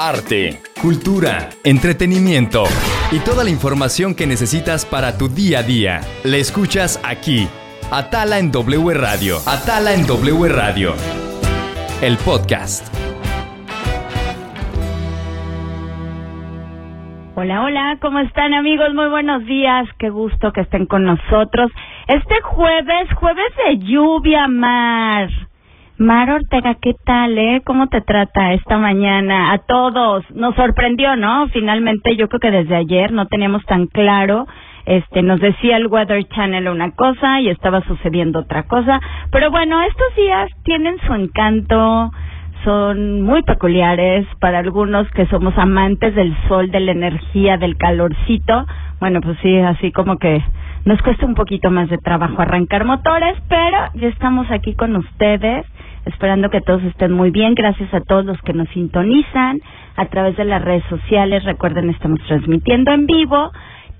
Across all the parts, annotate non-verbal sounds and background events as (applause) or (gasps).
arte, cultura, entretenimiento y toda la información que necesitas para tu día a día. Le escuchas aquí, Atala en W Radio. Atala en W Radio. El podcast. Hola, hola, ¿cómo están amigos? Muy buenos días, qué gusto que estén con nosotros. Este jueves, jueves de lluvia, Mar. Mar Ortega, ¿qué tal, eh? ¿Cómo te trata esta mañana? A todos. Nos sorprendió, ¿no? Finalmente, yo creo que desde ayer no teníamos tan claro. Este, nos decía el Weather Channel una cosa y estaba sucediendo otra cosa. Pero bueno, estos días tienen su encanto, son muy peculiares para algunos que somos amantes del sol, de la energía, del calorcito. Bueno, pues sí, así como que nos cuesta un poquito más de trabajo arrancar motores, pero ya estamos aquí con ustedes esperando que todos estén muy bien. Gracias a todos los que nos sintonizan a través de las redes sociales. Recuerden, estamos transmitiendo en vivo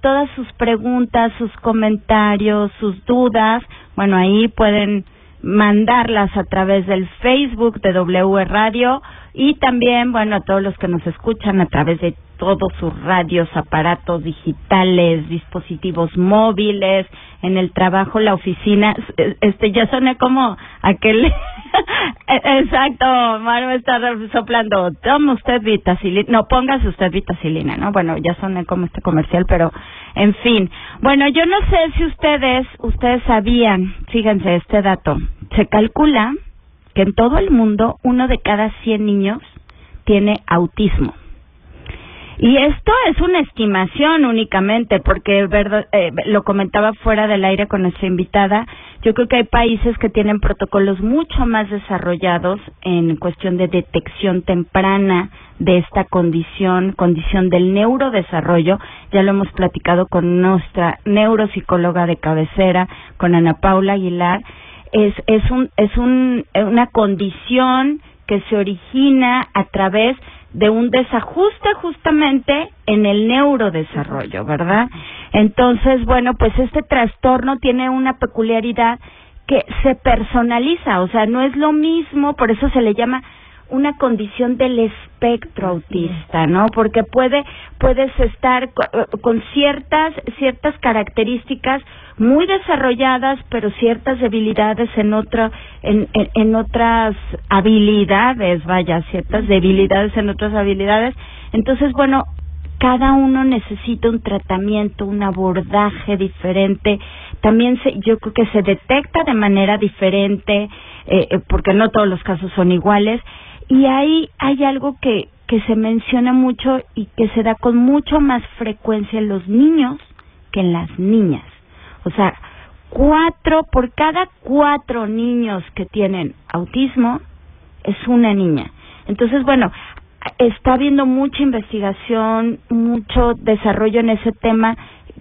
todas sus preguntas, sus comentarios, sus dudas. Bueno, ahí pueden mandarlas a través del Facebook de W Radio y también, bueno, a todos los que nos escuchan a través de todos sus radios, aparatos digitales, dispositivos móviles, en el trabajo, la oficina, este ya soné como aquel (laughs) exacto, Mario está soplando, toma usted vitacilina, no póngase usted vitacilina, ¿no? Bueno, ya soné como este comercial, pero en fin. Bueno, yo no sé si ustedes, ustedes sabían, fíjense este dato, se calcula que en todo el mundo uno de cada 100 niños tiene autismo. Y esto es una estimación únicamente, porque eh, lo comentaba fuera del aire con nuestra invitada. Yo creo que hay países que tienen protocolos mucho más desarrollados en cuestión de detección temprana de esta condición, condición del neurodesarrollo. Ya lo hemos platicado con nuestra neuropsicóloga de cabecera, con Ana Paula Aguilar. Es, es, un, es un, una condición que se origina a través de un desajuste justamente en el neurodesarrollo, ¿verdad? Entonces, bueno, pues este trastorno tiene una peculiaridad que se personaliza, o sea, no es lo mismo, por eso se le llama una condición del espectro autista, ¿no? Porque puede puedes estar con ciertas ciertas características muy desarrolladas, pero ciertas debilidades en otra en, en, otras habilidades, vaya, ciertas debilidades en otras habilidades. Entonces, bueno, cada uno necesita un tratamiento, un abordaje diferente. También se, yo creo que se detecta de manera diferente, eh, eh porque no todos los casos son iguales y ahí hay algo que, que se menciona mucho y que se da con mucho más frecuencia en los niños que en las niñas. O sea, cuatro, por cada cuatro niños que tienen autismo, es una niña. Entonces, bueno, está habiendo mucha investigación, mucho desarrollo en ese tema,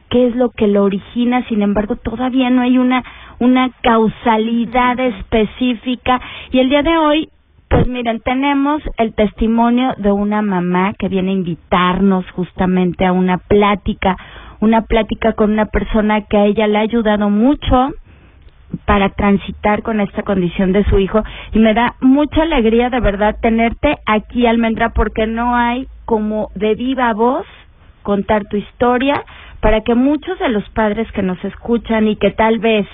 qué es lo que lo origina, sin embargo, todavía no hay una, una causalidad específica. Y el día de hoy pues miren, tenemos el testimonio de una mamá que viene a invitarnos justamente a una plática, una plática con una persona que a ella le ha ayudado mucho para transitar con esta condición de su hijo. Y me da mucha alegría de verdad tenerte aquí almendra porque no hay como de viva voz contar tu historia para que muchos de los padres que nos escuchan y que tal vez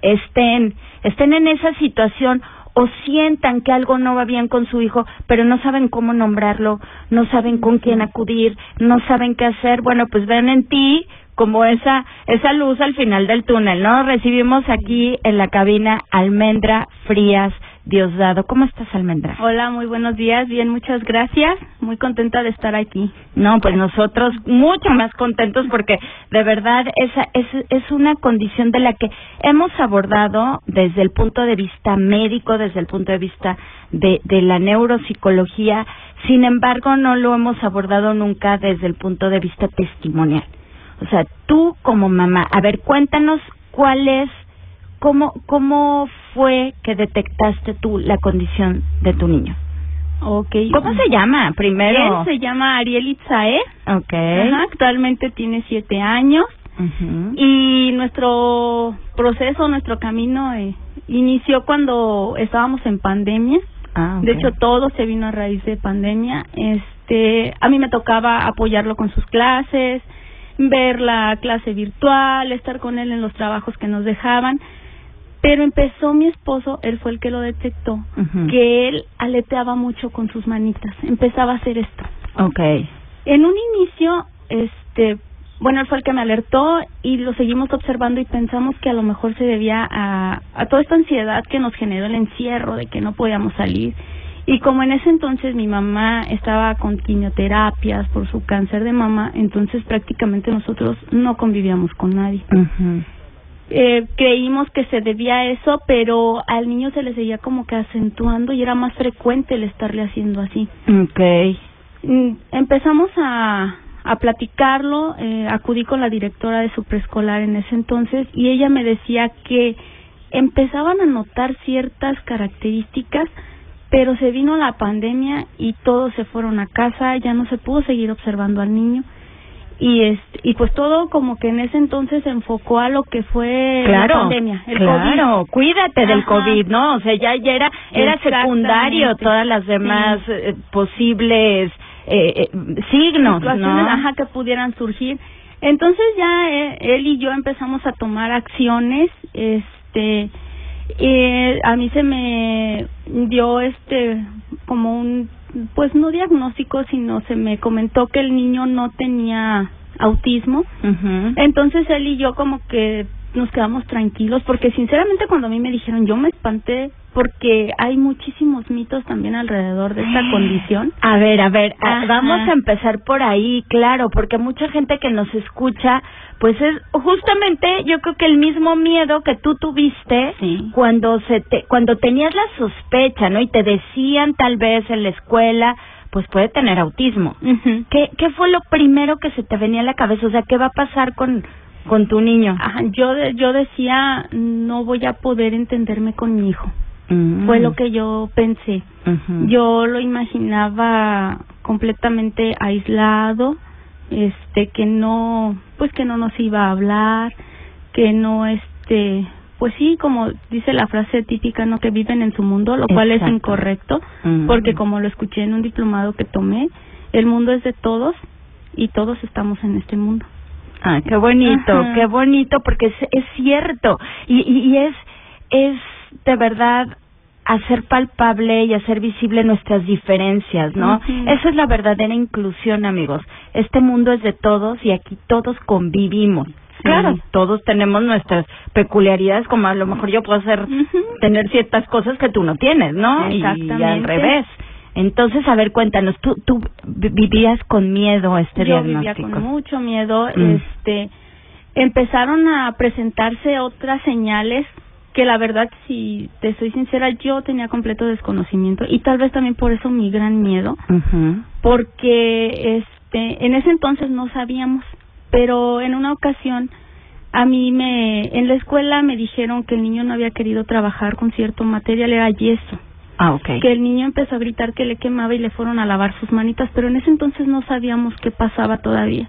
estén estén en esa situación o sientan que algo no va bien con su hijo, pero no saben cómo nombrarlo, no saben con quién acudir, no saben qué hacer, bueno, pues ven en ti como esa esa luz al final del túnel, ¿no? Recibimos aquí en la cabina Almendra Frías Diosdado. ¿Cómo estás, Almendra? Hola, muy buenos días. Bien, muchas gracias. Muy contenta de estar aquí. No, pues nosotros mucho más contentos porque de verdad esa es, es una condición de la que hemos abordado desde el punto de vista médico, desde el punto de vista de, de la neuropsicología. Sin embargo, no lo hemos abordado nunca desde el punto de vista testimonial. O sea, tú como mamá, a ver, cuéntanos cuál es ¿Cómo, ¿Cómo fue que detectaste tú la condición de tu niño? Okay. ¿Cómo se llama primero? Él se llama Ariel Itzae. Okay. actualmente tiene siete años. Y nuestro proceso, nuestro camino eh, inició cuando estábamos en pandemia. Ah, De hecho, todo se vino a raíz de pandemia. Este, a mí me tocaba apoyarlo con sus clases, ver la clase virtual, estar con él en los trabajos que nos dejaban. Pero empezó mi esposo, él fue el que lo detectó, que él aleteaba mucho con sus manitas, empezaba a hacer esto. Okay. En un inicio, este, bueno, él fue el que me alertó y lo seguimos observando y pensamos que a lo mejor se debía a, a toda esta ansiedad que nos generó el encierro, de que no podíamos salir. Y como en ese entonces mi mamá estaba con quimioterapias por su cáncer de mama, entonces prácticamente nosotros no convivíamos con nadie. Eh, creímos que se debía a eso, pero al niño se le seguía como que acentuando y era más frecuente el estarle haciendo así. Okay. Mm, empezamos a, a platicarlo, eh, acudí con la directora de su preescolar en ese entonces y ella me decía que empezaban a notar ciertas características, pero se vino la pandemia y todos se fueron a casa, ya no se pudo seguir observando al niño y este y pues todo como que en ese entonces se enfocó a lo que fue claro, la pandemia, el claro, cuídate del. COVID, ¿no? O sea, ya, ya era era secundario todas las demás eh, posibles eh, eh, signos, ¿no? ajá, que pudieran surgir. Entonces ya eh, él y yo empezamos a tomar acciones, este, eh, a mí se me dio este como un, pues no diagnóstico, sino se me comentó que el niño no tenía autismo. Entonces él y yo como que nos quedamos tranquilos porque sinceramente cuando a mí me dijeron yo me espanté porque hay muchísimos mitos también alrededor de esta (gasps) condición. A ver, a ver, Ajá. vamos a empezar por ahí, claro, porque mucha gente que nos escucha, pues es justamente, yo creo que el mismo miedo que tú tuviste Sí. cuando se te, cuando tenías la sospecha, ¿no? Y te decían tal vez en la escuela, pues puede tener autismo. ¿Qué, qué fue lo primero que se te venía a la cabeza? O sea, ¿qué va a pasar con, con tu niño? Ajá, yo yo decía no voy a poder entenderme con mi hijo. Mm. Fue lo que yo pensé. Yo lo imaginaba completamente aislado, este que no pues que no nos iba a hablar, que no este pues sí, como dice la frase típica, no que viven en su mundo, lo cual es incorrecto, porque como lo escuché en un diplomado que tomé, el mundo es de todos y todos estamos en este mundo. Ah, qué bonito, Ajá. qué bonito, porque es, es cierto y, y, y es es de verdad hacer palpable y hacer visible nuestras diferencias, ¿no? Ujú. Eso es la verdadera inclusión, amigos. Este mundo es de todos y aquí todos convivimos. Claro, todos tenemos nuestras peculiaridades, como a lo mejor yo puedo hacer tener ciertas cosas que tú no tienes, ¿no? Y- Y, Exactamente. al revés. Entonces, a ver, cuéntanos, tú, tú vi- vivías con miedo este yo vivía diagnóstico. con mucho miedo Mm. este empezaron a presentarse otras señales que la verdad si te soy sincera yo tenía completo desconocimiento y tal vez también por eso mi gran miedo porque este en ese entonces no sabíamos pero en una ocasión a mí me en la escuela me dijeron que el niño no había querido trabajar con cierto material era yeso Ah, que el niño empezó a gritar que le quemaba y le fueron a lavar sus manitas, pero en ese entonces no sabíamos qué pasaba todavía.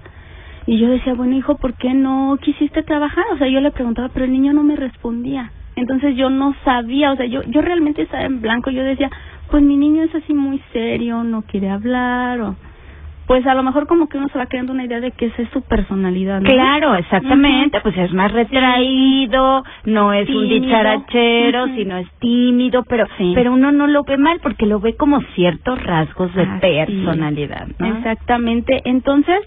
Y yo decía, bueno, hijo, ¿por qué no quisiste trabajar? O sea, yo le preguntaba, pero el niño no me respondía. Entonces yo no sabía, o sea, yo yo realmente estaba en blanco. Yo decía, pues mi niño es así muy serio, no quiere hablar, o pues a lo mejor como que uno se va creando una idea de que esa es su personalidad, ¿no? Claro, exactamente, pues es más retraído, no es un dicharachero, sino es tímido, pero Sí. pero uno no lo ve mal porque lo ve como ciertos rasgos de personalidad, ¿no? Exactamente. Entonces,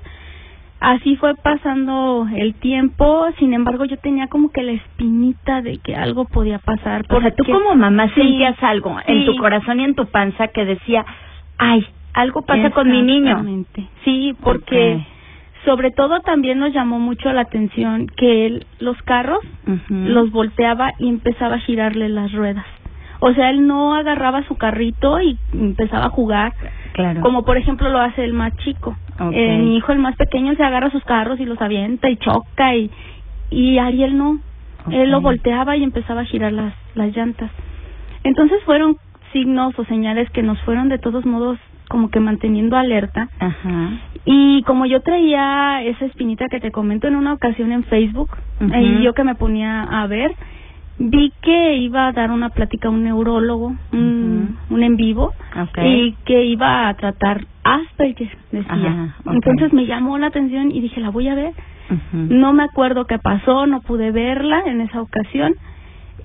así fue pasando el tiempo. Sin embargo, yo tenía como que la espinita de que algo podía pasar. O sea, tú porque- como mamá sentías algo en tu corazón y en tu panza que decía, ay, algo pasa con mi niño. Sí, porque sobre todo también nos llamó mucho la atención que él, los carros los volteaba y empezaba a girarle las ruedas. O sea, él no agarraba su carrito y empezaba a jugar claro. como por ejemplo lo hace el más chico. Eh, mi hijo el más pequeño se agarra sus carros y los avienta y choca y y Ariel no. Él lo volteaba y empezaba a girar las las llantas. Entonces fueron signos o señales que nos fueron de todos modos como que manteniendo alerta Ajá. y como yo traía esa espinita que te comento en una ocasión en Facebook, ahí yo que me ponía a ver, vi que iba a dar una plática a un neurólogo, un, un en vivo, y que iba a tratar Asperger, decía. Entonces me llamó la atención y dije, la voy a ver. No me acuerdo qué pasó, no pude verla en esa ocasión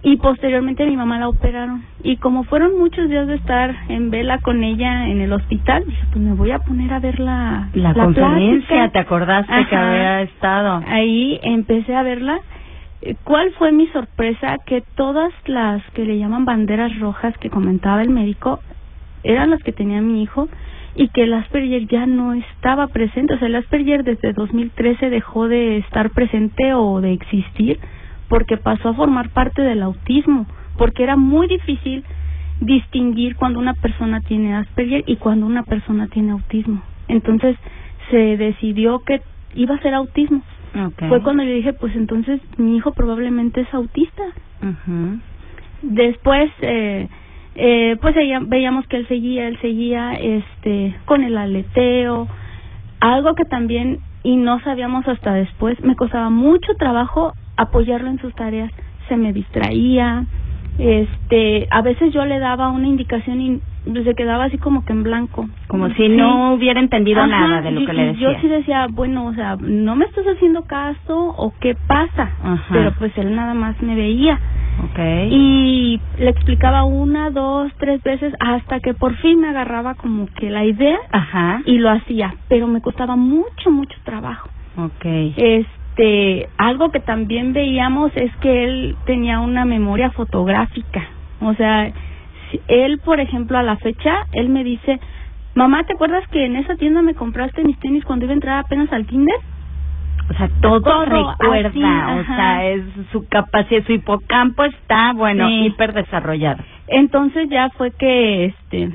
y posteriormente mi mamá la operaron. Y como fueron muchos días de estar en vela con ella en el hospital dije pues me voy a poner a ver la la, conferencia te acordaste que había estado ahí empecé a verla. ¿Cuál fue mi sorpresa? Que todas las que le llaman banderas rojas que comentaba el médico eran las que tenía mi hijo y que el Asperger ya no estaba presente. O sea, el Asperger desde 2013 dejó de estar presente o de existir porque pasó a formar parte del autismo, porque era muy difícil distinguir cuando una persona tiene Asperger y cuando una persona tiene autismo. Entonces se decidió que iba a ser autismo. Fue cuando le dije, pues entonces mi hijo probablemente es autista. Después, eh, eh, pues veíamos que él seguía, él seguía este con el aleteo, algo que también y no sabíamos hasta después, me costaba mucho trabajo apoyarlo en sus tareas, se me distraía, este, a veces yo le daba una indicación y se quedaba así como que en blanco. Como si no hubiera entendido nada de lo que le decía. Yo sí decía, bueno, o sea, no me estás haciendo caso o qué pasa, pero pues él nada más me veía. Okay. Y le explicaba una, dos, tres veces hasta que por fin me agarraba como que la idea Ajá. y lo hacía, pero me costaba mucho, mucho trabajo. Okay. Este, algo que también veíamos es que él tenía una memoria fotográfica. O sea, él, por ejemplo, a la fecha, él me dice, mamá, ¿te acuerdas que en esa tienda me compraste mis tenis cuando iba a entrar apenas al kinder? O sea, todo, recuerda, o sea, es su capacidad, su hipocampo está, bueno, hiper desarrollado. Entonces ya fue que, este,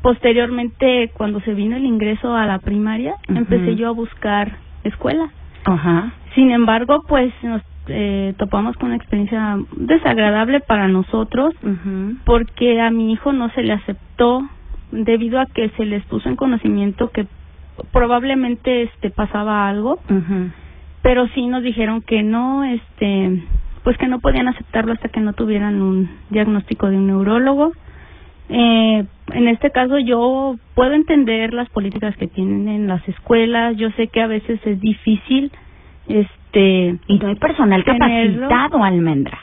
posteriormente, cuando se vino el ingreso a la primaria, empecé yo a buscar escuela. Ajá. Sin embargo, pues nos eh, topamos con una experiencia desagradable para nosotros, porque a mi hijo no se le aceptó debido a que se les puso en conocimiento que probablemente este pasaba algo. Pero sí nos dijeron que no este pues que no podían aceptarlo hasta que no tuvieran un diagnóstico de un neurólogo eh, en este caso yo puedo entender las políticas que tienen en las escuelas. Yo sé que a veces es difícil este y no hay personal capacitado almendra.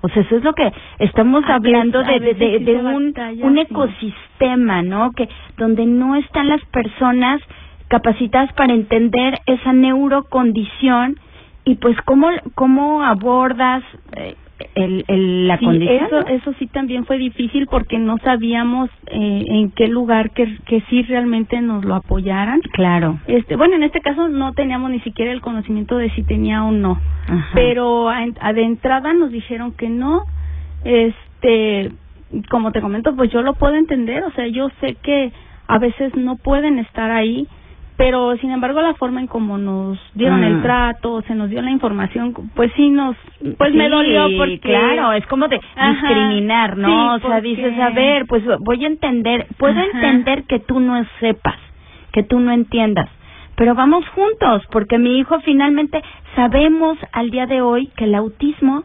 O sea, eso es lo que estamos hablando de, de, de, un, un ecosistema, ¿no? Que donde no están las personas capacitadas para entender esa neurocondición y pues cómo cómo abordas eh, el, el, la condición eso eso sí también fue difícil porque no sabíamos eh, en qué lugar que que sí realmente nos lo apoyaran. Claro. Este bueno en este caso no teníamos ni siquiera el conocimiento de si tenía o no pero a, a de entrada nos dijeron que no. Este como te comento pues yo lo puedo entender o sea yo sé que a veces no pueden estar ahí pero sin embargo la forma en cómo nos dieron el mm. trato, se nos dio la información, pues sí nos, pues me dolió porque claro, es como de discriminar, ¿no? o sea, dices, a ver, pues voy a entender, puedo entender que tú no sepas, que tú no entiendas, pero vamos juntos, porque mi hijo finalmente sabemos al día de hoy que el autismo,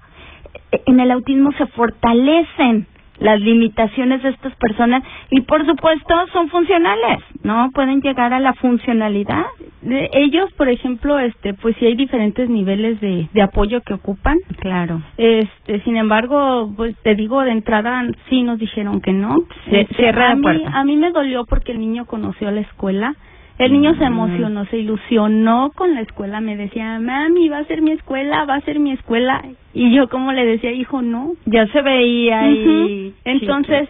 en el autismo se fortalecen las limitaciones de estas personas y por supuesto son funcionales, ¿no? Pueden llegar a la funcionalidad. De ellos, por ejemplo, este, pues sí hay diferentes niveles de, de apoyo que ocupan. Claro. Este, sin embargo, pues te digo de entrada sí nos dijeron que no. Se, cierra a la puerta. Mí, a mí me dolió porque el niño conoció la escuela el niño se emocionó, se ilusionó con la escuela, me decía, mami, va a ser mi escuela, va a ser mi escuela. Y yo como le decía, hijo, no. Ya se veía y... Entonces,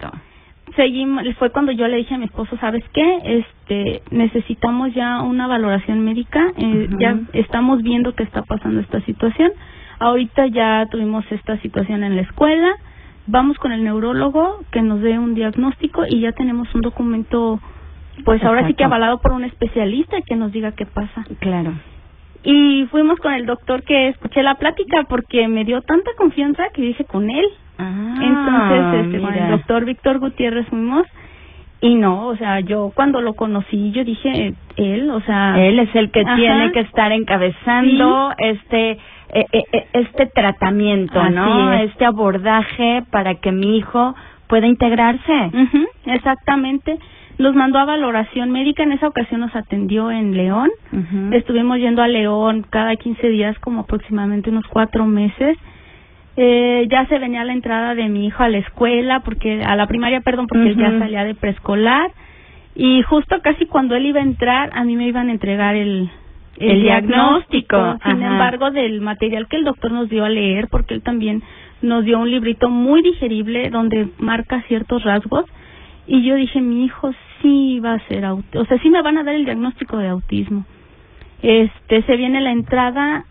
seguimos, fue cuando yo le dije a mi esposo, ¿sabes qué? Este, necesitamos ya una valoración médica, eh, ya estamos viendo que está pasando esta situación. Ahorita ya tuvimos esta situación en la escuela, vamos con el neurólogo que nos dé un diagnóstico y ya tenemos un documento pues ahora sí que avalado por un especialista que nos diga qué pasa. Claro. Y fuimos con el doctor que escuché la plática porque me dio tanta confianza que dije con él. Ah, Entonces, este, con el doctor Víctor Gutiérrez fuimos y no, o sea, yo cuando lo conocí, yo dije, él, o sea... Él es el que tiene que estar encabezando este eh, eh, eh, este tratamiento, ¿no? Este abordaje para que mi hijo pueda integrarse. exactamente. Nos mandó a valoración médica, en esa ocasión nos atendió en León. Estuvimos yendo a León cada 15 días, como aproximadamente unos cuatro meses eh, ya se venía la entrada de mi hijo a la escuela, porque a la primaria, perdón, porque él ya salía de preescolar. Y justo casi cuando él iba a entrar, a mí me iban a entregar el, el, diagnóstico. Sin embargo, del material que el doctor nos dio a leer, porque él también nos dio un librito muy digerible donde marca ciertos rasgos. Y yo dije, mi hijo sí va a ser autismo, o sea, sí me van a dar el diagnóstico de autismo. Este, se viene la entrada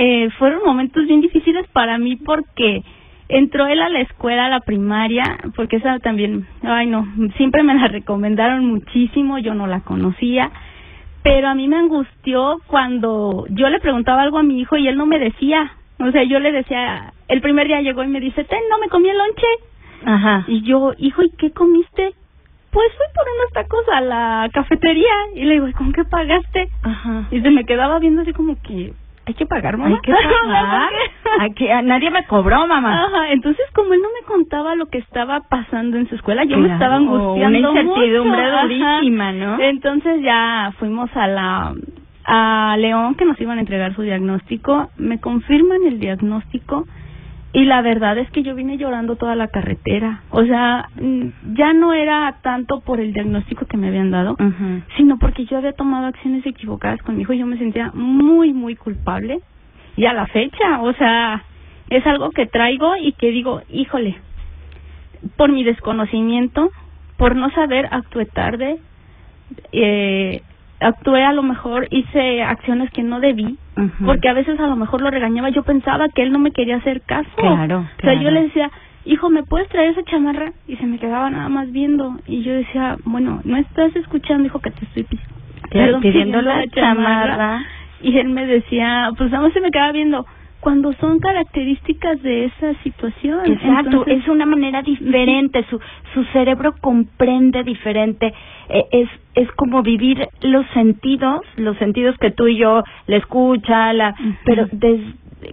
eh, fueron momentos bien difíciles para mí porque entró él a la escuela, a la primaria, porque esa también, ay no, siempre me la recomendaron muchísimo, yo no la conocía, pero a mí me angustió cuando yo le preguntaba algo a mi hijo y él no me decía, o sea, yo le decía, el primer día llegó y me dice, ten, no me comí el lonche. Ajá. Y yo, hijo, ¿y qué comiste? Pues fui por unos tacos a la cafetería. Y le digo, ¿y con qué pagaste? Ajá. Y se me quedaba viendo así como que, hay que pagar, mamá. Hay que (laughs) pagar. hay que, nadie me cobró, mamá. Ajá, entonces como él no me contaba lo que estaba pasando en su escuela, yo me estaba angustiando Una incertidumbre durísima, ¿no? Entonces ya fuimos a la a León que nos iban a entregar su diagnóstico, me confirman el diagnóstico y la verdad es que yo vine llorando toda la carretera. O sea, ya no era tanto por el diagnóstico que me habían dado, sino porque yo había tomado acciones equivocadas con mi hijo y yo me sentía muy, muy culpable. Y a la fecha, o sea, es algo que traigo y que digo, híjole, por mi desconocimiento, por no saber, actué tarde, eh, actué a lo mejor, hice acciones que no debí, porque a veces a lo mejor lo regañaba, yo pensaba que él no me quería hacer caso. Claro, O sea, yo le decía, hijo, ¿me puedes traer esa chamarra? Y se me quedaba nada más viendo. Y yo decía, bueno, no estás escuchando, hijo, que te estoy pidiendo la chamarra. Y él me decía, pues nada más se me quedaba viendo cuando son características de esa situación. Exacto, es una manera diferente, su, su cerebro comprende diferente, eh, es, es como vivir los sentidos, los sentidos que tú y yo le escucha, la, pero des,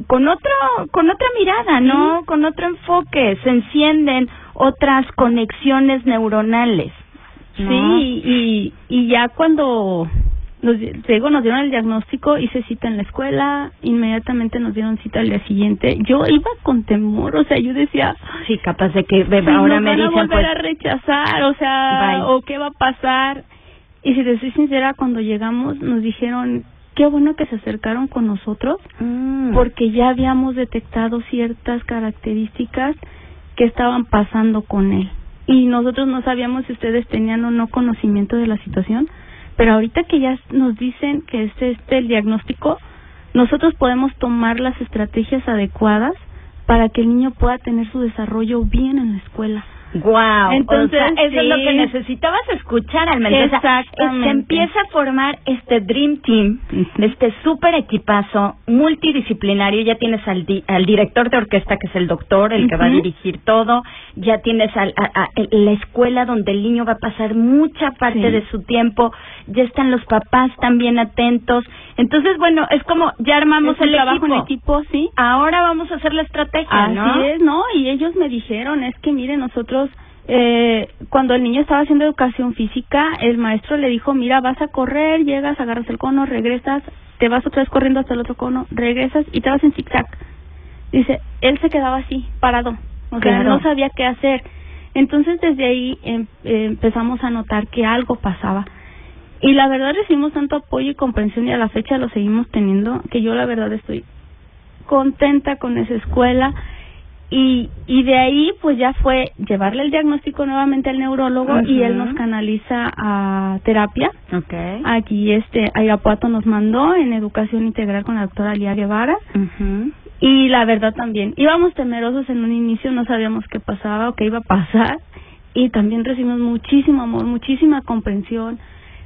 con otro, con otra mirada, ¿no? Con otro enfoque, se encienden otras conexiones neuronales. Sí, y, y ya cuando nos, digo, nos dieron el diagnóstico, hice cita en la escuela, inmediatamente nos dieron cita al día siguiente. Yo iba con temor, o sea, yo decía, sí, capaz de que ahora me dicen volver pues, a rechazar, o sea, o qué va a pasar. Y si te soy sincera, cuando llegamos nos dijeron, qué bueno que se acercaron con nosotros, mm. porque ya habíamos detectado ciertas características que estaban pasando con él. Y nosotros no sabíamos si ustedes tenían o no conocimiento de la situación, pero ahorita que ya nos dicen que este es el diagnóstico, nosotros podemos tomar las estrategias adecuadas para que el niño pueda tener su desarrollo bien en la escuela. Wow. Entonces, eso es lo que necesitabas escuchar, al menos. Exactamente. se empieza a formar este Dream Team, este super equipazo multidisciplinario. Ya tienes al, al director de orquesta, que es el doctor, el que va a dirigir todo. Ya tienes al, a, la escuela donde el niño va a pasar mucha parte de su tiempo. Ya están los papás también atentos. Entonces, bueno, es como ya armamos el trabajo en equipo, sí. Ahora vamos a hacer la estrategia, ¿no? Así es, ¿no? Y ellos me dijeron, es que mire, nosotros eh, cuando el niño estaba haciendo educación física, el maestro le dijo, mira, vas a correr, llegas, agarras el cono, regresas, te vas otra vez corriendo hasta el otro cono, regresas y te vas en zigzag. Dice, él se quedaba así, parado, o sea, no sabía qué hacer. Entonces desde ahí em, empezamos a notar que algo pasaba. Y la verdad recibimos tanto apoyo y comprensión y a la fecha lo seguimos teniendo, que yo la verdad estoy contenta con esa escuela. Y, y de ahí pues ya fue llevarle el diagnóstico nuevamente al neurólogo y él nos canaliza a terapia. Okay. Aquí este Ayapuato nos mandó en educación integral con la doctora Lía Guevara. Y la verdad también, íbamos temerosos en un inicio, no sabíamos qué pasaba o qué iba a pasar. Y también recibimos muchísimo amor, muchísima comprensión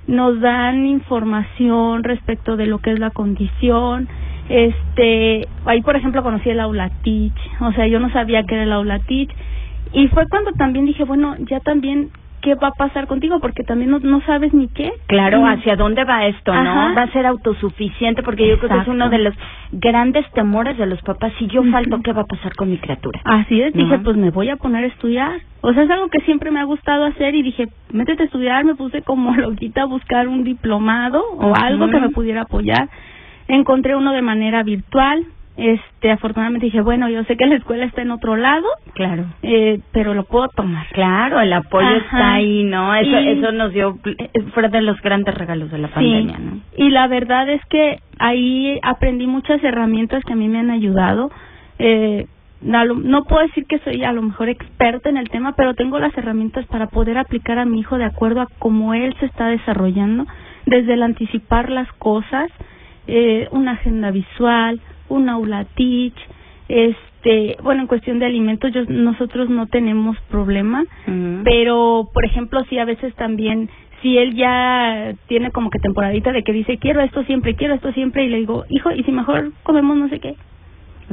nos dan información respecto de lo que es la condición. Este, ahí por ejemplo conocí el aula teach, o sea, yo no sabía que era el aula teach y fue cuando también dije, bueno, ya también qué va a pasar contigo porque también no, no sabes ni qué. Claro, Mm. hacia dónde va esto, ¿no? Va a ser autosuficiente porque yo creo que es uno de los grandes temores de los papás. Si yo falto, ¿qué va a pasar con mi criatura? Así es, dije, Ajá. pues me voy a poner a estudiar. O sea, es algo que siempre me ha gustado hacer y dije, métete a estudiar, me puse como (laughs) loquita a buscar un diplomado o algo que me pudiera apoyar. Encontré uno de manera virtual. Este, afortunadamente dije, bueno, yo sé que la escuela está en otro lado, Claro. eh, pero lo puedo tomar. Claro, el apoyo Ajá. está ahí, ¿no? Eso, Y- eso nos dio, eh, fue de los grandes regalos de la pandemia, sí. ¿no? Y la verdad es que ahí aprendí muchas herramientas que a mí me han ayudado. Eh, lo- no puedo decir que soy a lo mejor experta en el tema, pero tengo las herramientas para poder aplicar a mi hijo de acuerdo a cómo él se está desarrollando, desde el anticipar las cosas, eh, una agenda visual, un aula teach, este, bueno, en cuestión de alimentos yo, nosotros no tenemos problema, pero por ejemplo sí a veces también si él ya tiene como que temporadita de que dice quiero esto siempre quiero esto siempre y le digo hijo y si mejor comemos no sé qué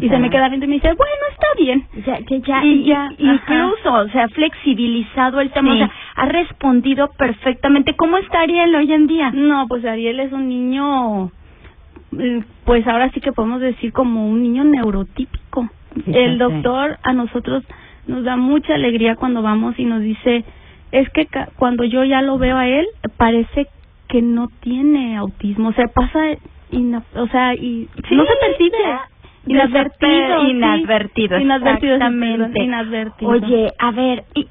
y se me queda viendo y me dice bueno está bien Ya, ya, ya, Y ya, ajá. incluso, o sea, ha flexibilizado el tema, Sí. o sea, ha respondido perfectamente. ¿Cómo está Ariel hoy en día? no pues Ariel es un niño pues ahora sí que podemos decir como un niño neurotípico Fíjate. el doctor a nosotros nos da mucha alegría cuando vamos y nos dice es que ca- cuando yo ya lo veo a él parece que no tiene autismo o sea pasa o sea y Sí, no se percibe inadvertido sí. Inadvertido, exactamente. inadvertido Oye, a ver, ¿y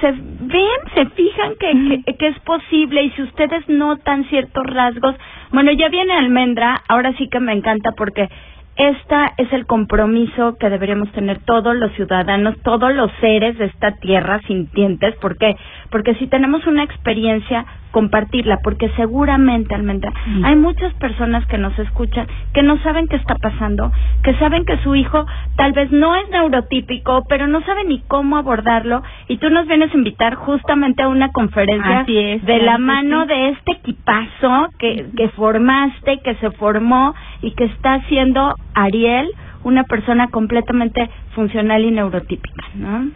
se ven, se fijan que, que, que es posible y si ustedes notan ciertos rasgos, bueno, ya viene Almendra, ahora sí que me encanta porque esta es el compromiso que deberíamos tener todos los ciudadanos, todos los seres de esta tierra sintientes, ¿por qué? Porque si tenemos una experiencia, compartirla, porque seguramente, Almendra, hay muchas personas que nos escuchan que no saben qué está pasando, que saben que su hijo tal vez no es neurotípico, pero no sabe ni cómo abordarlo, y tú nos vienes a invitar justamente a una conferencia es, de la mano sí. de este equipazo que, que formaste, que se formó y que está haciendo Ariel una persona completamente funcional y neurotípica, ¿no?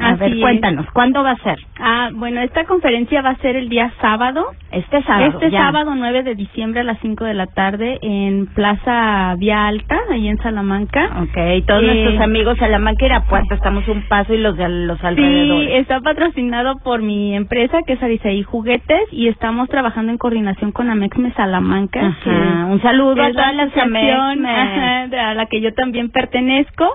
A ver, cuéntanos, ¿cuándo va a ser? ah bueno esta conferencia va a ser el día sábado Este sábado. Este ya. sábado 9 de diciembre a las 5 de la tarde en Plaza Vía Alta, ahí en Salamanca. Ok, todos Eh, nuestros amigos Salamanca y Irapuato, estamos un paso y los de los Sí, alrededores. está patrocinado por mi empresa que es Arisaí Juguetes y estamos trabajando en coordinación con Amexme Salamanca. Ajá, un saludo a todas las Amexme. ajá, a la que yo también pertenezco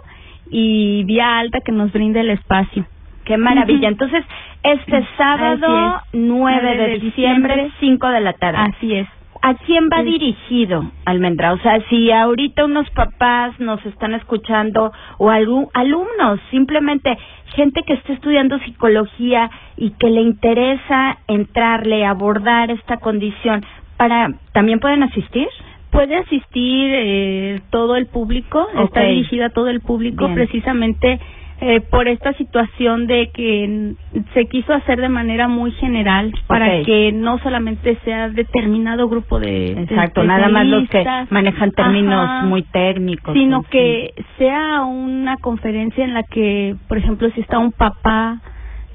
y Vía Alta que nos brinda el espacio. Qué maravilla. Entonces, este sábado es. 9 de diciembre, 5 de la tarde. Así es. ¿A quién va Sí. dirigido, Almendra? O sea, si ahorita unos papás nos están escuchando o algún alumnos, simplemente gente que esté estudiando psicología y que le interesa entrarle, abordar esta condición, para ¿también pueden asistir? Puede asistir eh, todo el público, está dirigida a todo el público Bien. precisamente eh, por esta situación de que se quiso hacer de manera muy general para que no solamente sea determinado grupo de Exacto, nada más los que manejan términos ajá, muy técnicos. sino fin. que sea una conferencia en la que, por ejemplo, si está un papá,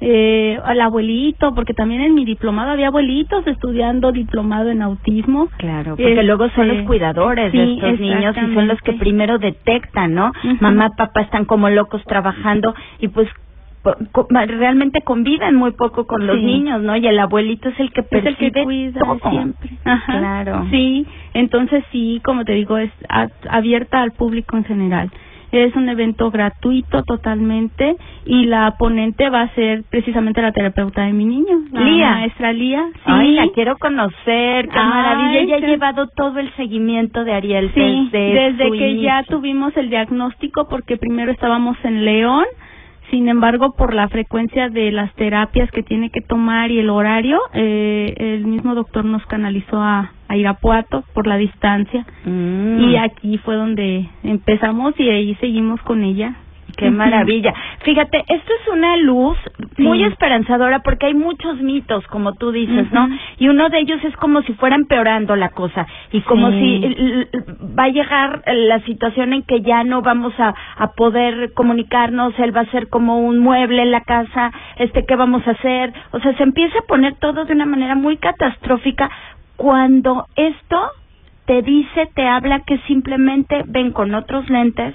eh, el abuelito, porque también en mi diplomado había abuelitos estudiando diplomado en autismo. Claro, porque Este, luego son los cuidadores de estos niños y son los que primero detectan, ¿no? Mamá, papá están como locos trabajando y pues realmente conviven muy poco con los Sí. niños, ¿no? Y el abuelito es el que es el percibe que cuida todo. siempre. Ajá. Claro. Sí, entonces sí, como te digo, es abierta al público en general. Es un evento gratuito totalmente y la ponente va a ser precisamente la terapeuta de mi niño, la Lía. maestra Lía. Sí, Ay, la quiero conocer, qué Ay, maravilla. Ella ha llevado todo el seguimiento de Ariel Sí, desde, que ya tuvimos el diagnóstico, porque primero estábamos en León, sin embargo, por la frecuencia de las terapias que tiene que tomar y el horario, eh, el mismo doctor nos canalizó a, a Irapuato por la distancia. Mm. Y aquí fue donde empezamos y ahí seguimos con ella. Qué maravilla. Fíjate, esto es una luz muy Sí. esperanzadora porque hay muchos mitos, como tú dices, ¿no? Y uno de ellos es como si fuera empeorando la cosa y como Sí. si l- va a llegar la situación en que ya no vamos a, a poder comunicarnos, él va a ser como un mueble en la casa, este, ¿qué vamos a hacer? O sea, se empieza a poner todo de una manera muy catastrófica cuando esto te dice, te habla que simplemente ven con otros lentes,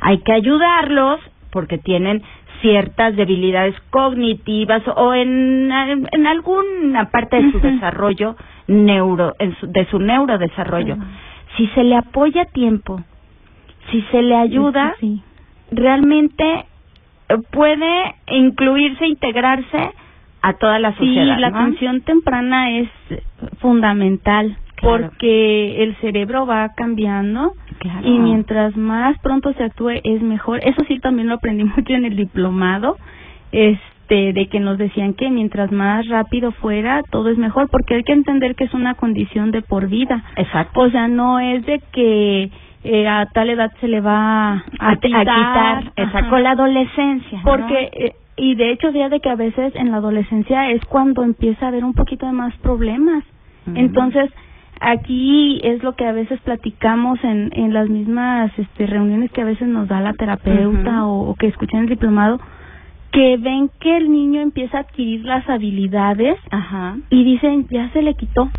hay que ayudarlos porque tienen ciertas debilidades cognitivas o en, en alguna parte de su desarrollo neuro, en su- de su neurodesarrollo. Si se le apoya a tiempo, si se le ayuda, sí. realmente eh, puede incluirse, integrarse a toda la Sí, sociedad. la ¿no? atención temprana es fundamental Claro. porque el cerebro va cambiando Claro. y mientras más pronto se actúe es mejor. Eso sí también lo aprendí (laughs) mucho en el diplomado, este, de que nos decían que mientras más rápido fuera todo es mejor porque hay que entender que es una condición de por vida. Exacto. O sea, no es de que eh, a tal edad se le va a, a, a quitar, esa Ajá. con la adolescencia. ¿no? Porque, eh, y de hecho, fíjate que a veces en la adolescencia es cuando empieza a haber un poquito de más problemas. Entonces, aquí es lo que a veces platicamos en, en las mismas este, reuniones que a veces nos da la terapeuta o, o que escuchan el diplomado, que ven que el niño empieza a adquirir las habilidades Ajá. y dicen, ya se le quitó.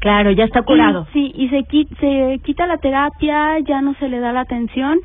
Claro, ya está curado. Y, sí, y se, se quita la terapia, ya no se le da la atención.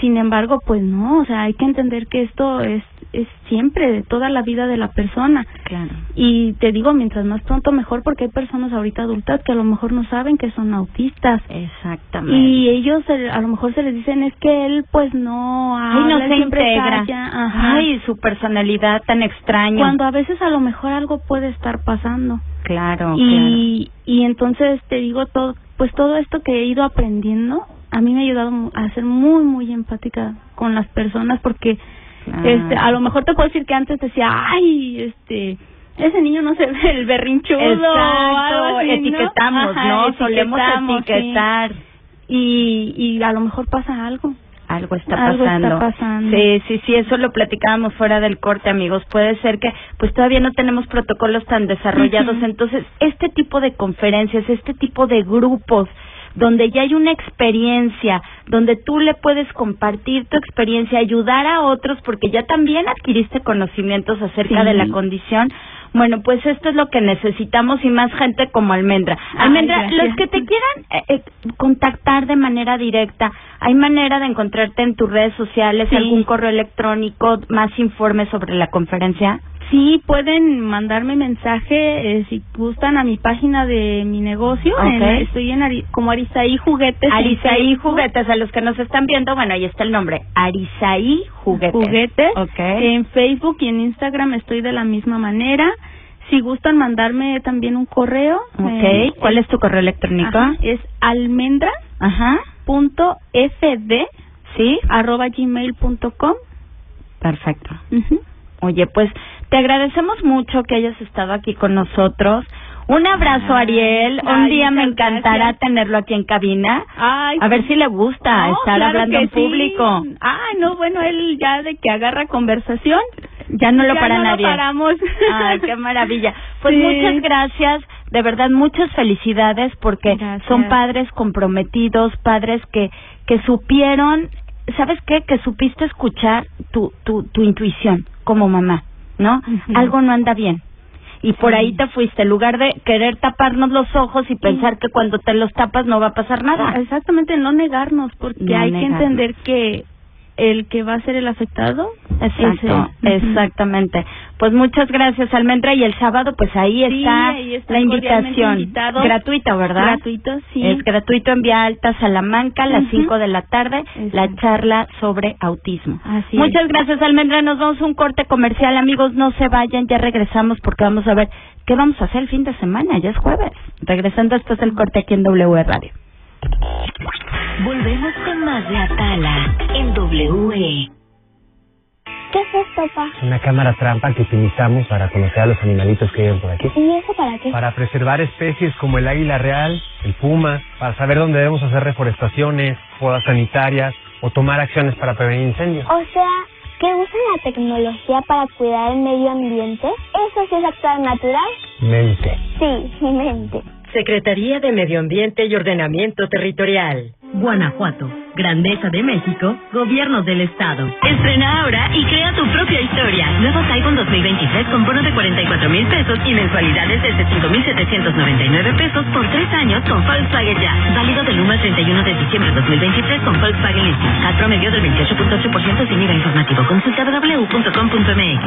Sin embargo, pues no, o sea, hay que entender que esto es, es siempre, de toda la vida de la persona. Claro. Y te digo, mientras más pronto mejor, porque hay personas ahorita adultas que a lo mejor no saben que son autistas. Exactamente. Y ellos eh, a lo mejor se les dicen es que él pues no Ay, habla, no él se integra. calla". Ajá. Ay, su personalidad tan extraña. Cuando a veces a lo mejor algo puede estar pasando. Claro, y y entonces te digo todo pues todo esto que he ido aprendiendo a mí me ha ayudado a ser muy muy empática con las personas porque claro. este a lo mejor te puedo decir que antes decía ay este ese niño no se ve el berrinchudo o Exacto, etiquetamos, Ajá, ¿no? Solemos etiquetamos, sí. etiquetar. y y a lo mejor pasa algo Algo está Algo está pasando. Sí, sí, sí, eso lo platicábamos fuera del corte, amigos. Puede ser que pues todavía no tenemos protocolos tan desarrollados, entonces este tipo de conferencias, este tipo de grupos donde ya hay una experiencia, donde tú le puedes compartir tu experiencia, ayudar a otros porque ya también adquiriste conocimientos acerca Sí. de la condición. Bueno, pues esto es lo que necesitamos y más gente como Almendra. Almendra, los que te quieran eh, eh, contactar de manera directa, ¿hay manera de encontrarte en tus redes sociales, Sí. algún correo electrónico, más informes sobre la conferencia? Sí, pueden mandarme mensaje eh, si gustan a mi página de mi negocio. Ok. En- estoy en Ari- como Arisaí Juguetes. Facebook. Juguetes, a los que nos están viendo, bueno, ahí está el nombre, Arisaí Juguetes. Juguetes. Ok. En Facebook y en Instagram estoy de la misma manera. Si gustan mandarme también un correo. Ok, eh, ¿cuál es tu correo electrónico? ajá, es almendra.fd Ajá, sí, arroba gmail punto com. perfecto. Ujú. Oye, pues te agradecemos mucho que hayas estado aquí con nosotros. Un abrazo, Ay, Ariel. Un día me encantará gracias. tenerlo aquí en cabina. Ay, A ver si le gusta No, estar claro hablando en sí. público. Ay, no, bueno, él ya de que agarra conversación. Ya no lo ya para no nadie. Lo paramos. Ay, qué (laughs) maravilla. Pues Sí. muchas gracias, de verdad muchas felicidades porque Gracias. son padres comprometidos, padres que que supieron, ¿sabes qué? Que supiste escuchar tu tu tu intuición como mamá, ¿no? Algo no anda bien. Y por Sí. ahí te fuiste, en lugar de querer taparnos los ojos y pensar que cuando te los tapas no va a pasar nada. Exactamente, no negarnos, porque No hay que entender que el que va a ser el afectado Exacto, es exactamente. Pues muchas gracias, Almendra. Y el sábado, pues ahí Sí, está, ahí está la invitación. invitado. Gratuita, ¿verdad? Gratuito, sí. Es gratuito en Vía Alta, Salamanca, a las Ujú. 5 de la tarde, la charla sobre autismo. Así Muchas es. gracias, Almendra. Nos vamos a un corte comercial. Amigos, no se vayan, ya regresamos porque vamos a ver qué vamos a hacer el fin de semana. Ya es jueves. Regresando después del corte aquí en W Radio. Volvemos con más de Atala en W. ¿Qué es esto, pa? Una cámara trampa que utilizamos para conocer a los animalitos que viven por aquí. ¿Y eso para qué? Para preservar especies como el águila real, el puma, para saber dónde debemos hacer reforestaciones, podas sanitarias o tomar acciones para prevenir incendios. O sea, ¿Que usan la tecnología para cuidar el medio ambiente? ¿Eso sí es actuar natural? Mente. Sí, (laughs) mi mente. Secretaría de Medio Ambiente y Ordenamiento Territorial. Guanajuato, Grandeza de México, Gobierno del Estado. Estrena ahora y crea tu propia historia. Nuevo iPhone 2023 con bono de 44 mil pesos y mensualidades de 5.799 pesos por tres años con Volkswagen Ya. Válido del 1 al 31 de diciembre de 2023 con Volkswagen Leasing. Al promedio del 28.8% sin IVA informativo. Consulta www.com.mx.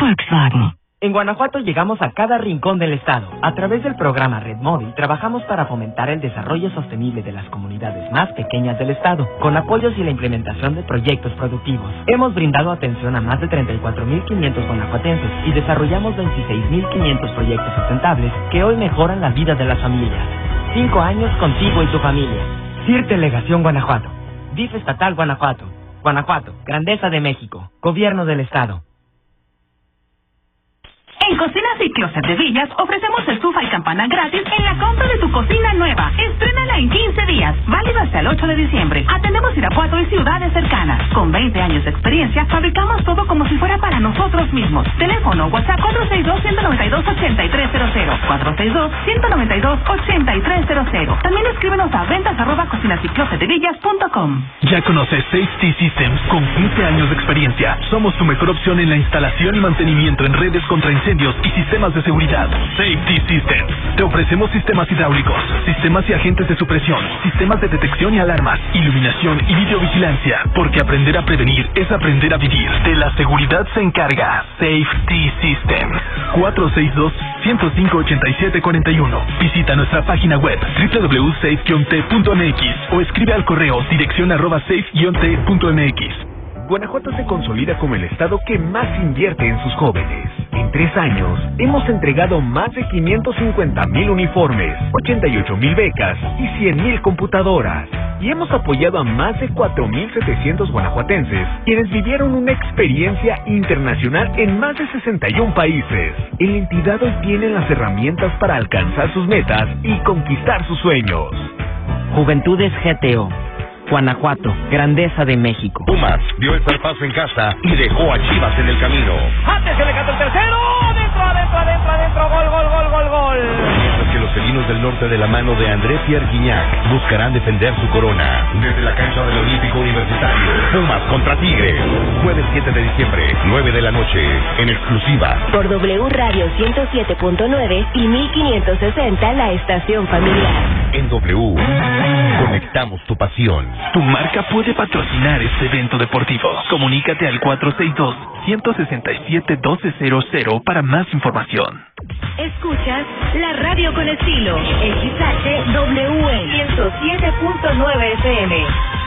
Volkswagen. En Guanajuato llegamos a cada rincón del estado. A través del programa Red Móvil trabajamos para fomentar el desarrollo sostenible de las comunidades más pequeñas del estado, con apoyos y la implementación de proyectos productivos. Hemos brindado atención a más de 34.500 guanajuatenses y desarrollamos 26.500 proyectos sustentables que hoy mejoran la vida de las familias. Cinco años contigo y tu familia. CIR Delegación Guanajuato. DIF Estatal Guanajuato. Guanajuato, Grandeza de México. Gobierno del Estado. En Cocinas y Closet de Villas ofrecemos estufa y campana gratis en la compra de tu cocina nueva. Estrénala en 15 días, válido hasta el 8 de diciembre. Atendemos Irapuato y ciudades cercanas. Con 20 años de experiencia, fabricamos todo como si fuera para nosotros mismos. Teléfono WhatsApp 462-192-8300. 462-192-8300. También escríbenos a ventas arroba cocinas y closet de. Ya conoces Safety Systems con 15 años de experiencia. Somos tu mejor opción en la instalación y mantenimiento en redes contra incendios y sistemas de seguridad. Safety Systems. Te ofrecemos sistemas hidráulicos, sistemas y agentes de supresión, sistemas de detección y alarmas, iluminación y videovigilancia. Porque aprender a prevenir es aprender a vivir. De la seguridad se encarga Safety Systems. 462-105-8741. Visita nuestra página web www.safe-t.mx o escribe al correo dirección arroba safe-t.mx. Guanajuato se consolida como el estado que más invierte en sus jóvenes. En tres años, hemos entregado más de 550 mil uniformes, 88 mil becas y 100 mil computadoras. Y hemos apoyado a más de 4.700 guanajuatenses, quienes vivieron una experiencia internacional en más de 61 países. En la entidad hoy las herramientas para alcanzar sus metas y conquistar sus sueños. Juventudes GTO. Guanajuato, Grandeza de México. Pumas dio el zarpazo en casa y dejó a Chivas en el camino. Antes se le canta el tercero. Adentro, adentro, adentro, adentro. Gol, gol, gol, gol, gol. Felinos del norte de la mano de André Pierre Guignac buscarán defender su corona. Desde la cancha del Olímpico Universitario. Pumas contra Tigres. Jueves 7 de diciembre, 9 de la noche. En exclusiva. Por W Radio 107.9 y 1560 la estación familiar. En W. Conectamos tu pasión. Tu marca puede patrocinar este evento deportivo. Comunícate al 462-167-1200 para más información. Escuchas la radio con estilo. XHWE 107.9 FM.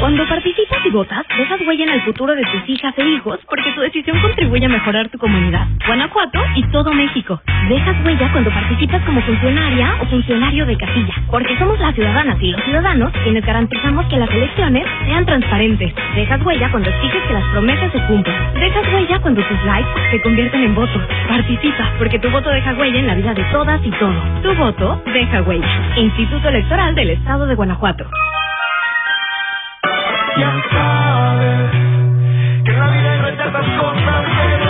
Cuando participas y votas, dejas huella en el futuro de tus hijas e hijos porque tu decisión contribuye a mejorar tu comunidad. Guanajuato y todo México. Dejas huella cuando participas como funcionaria o funcionario de casilla, porque somos las ciudadanas y los ciudadanos quienes garantizamos que las elecciones sean transparentes. Dejas huella cuando exiges que las promesas se cumplan. Dejas huella cuando tus likes se convierten en votos. Participa, porque tu voto deja huella en la vida de todas y todos. Tu voto deja huella. Instituto Electoral del Estado de Guanajuato. Ya sabes que la vida hay recetas cosas que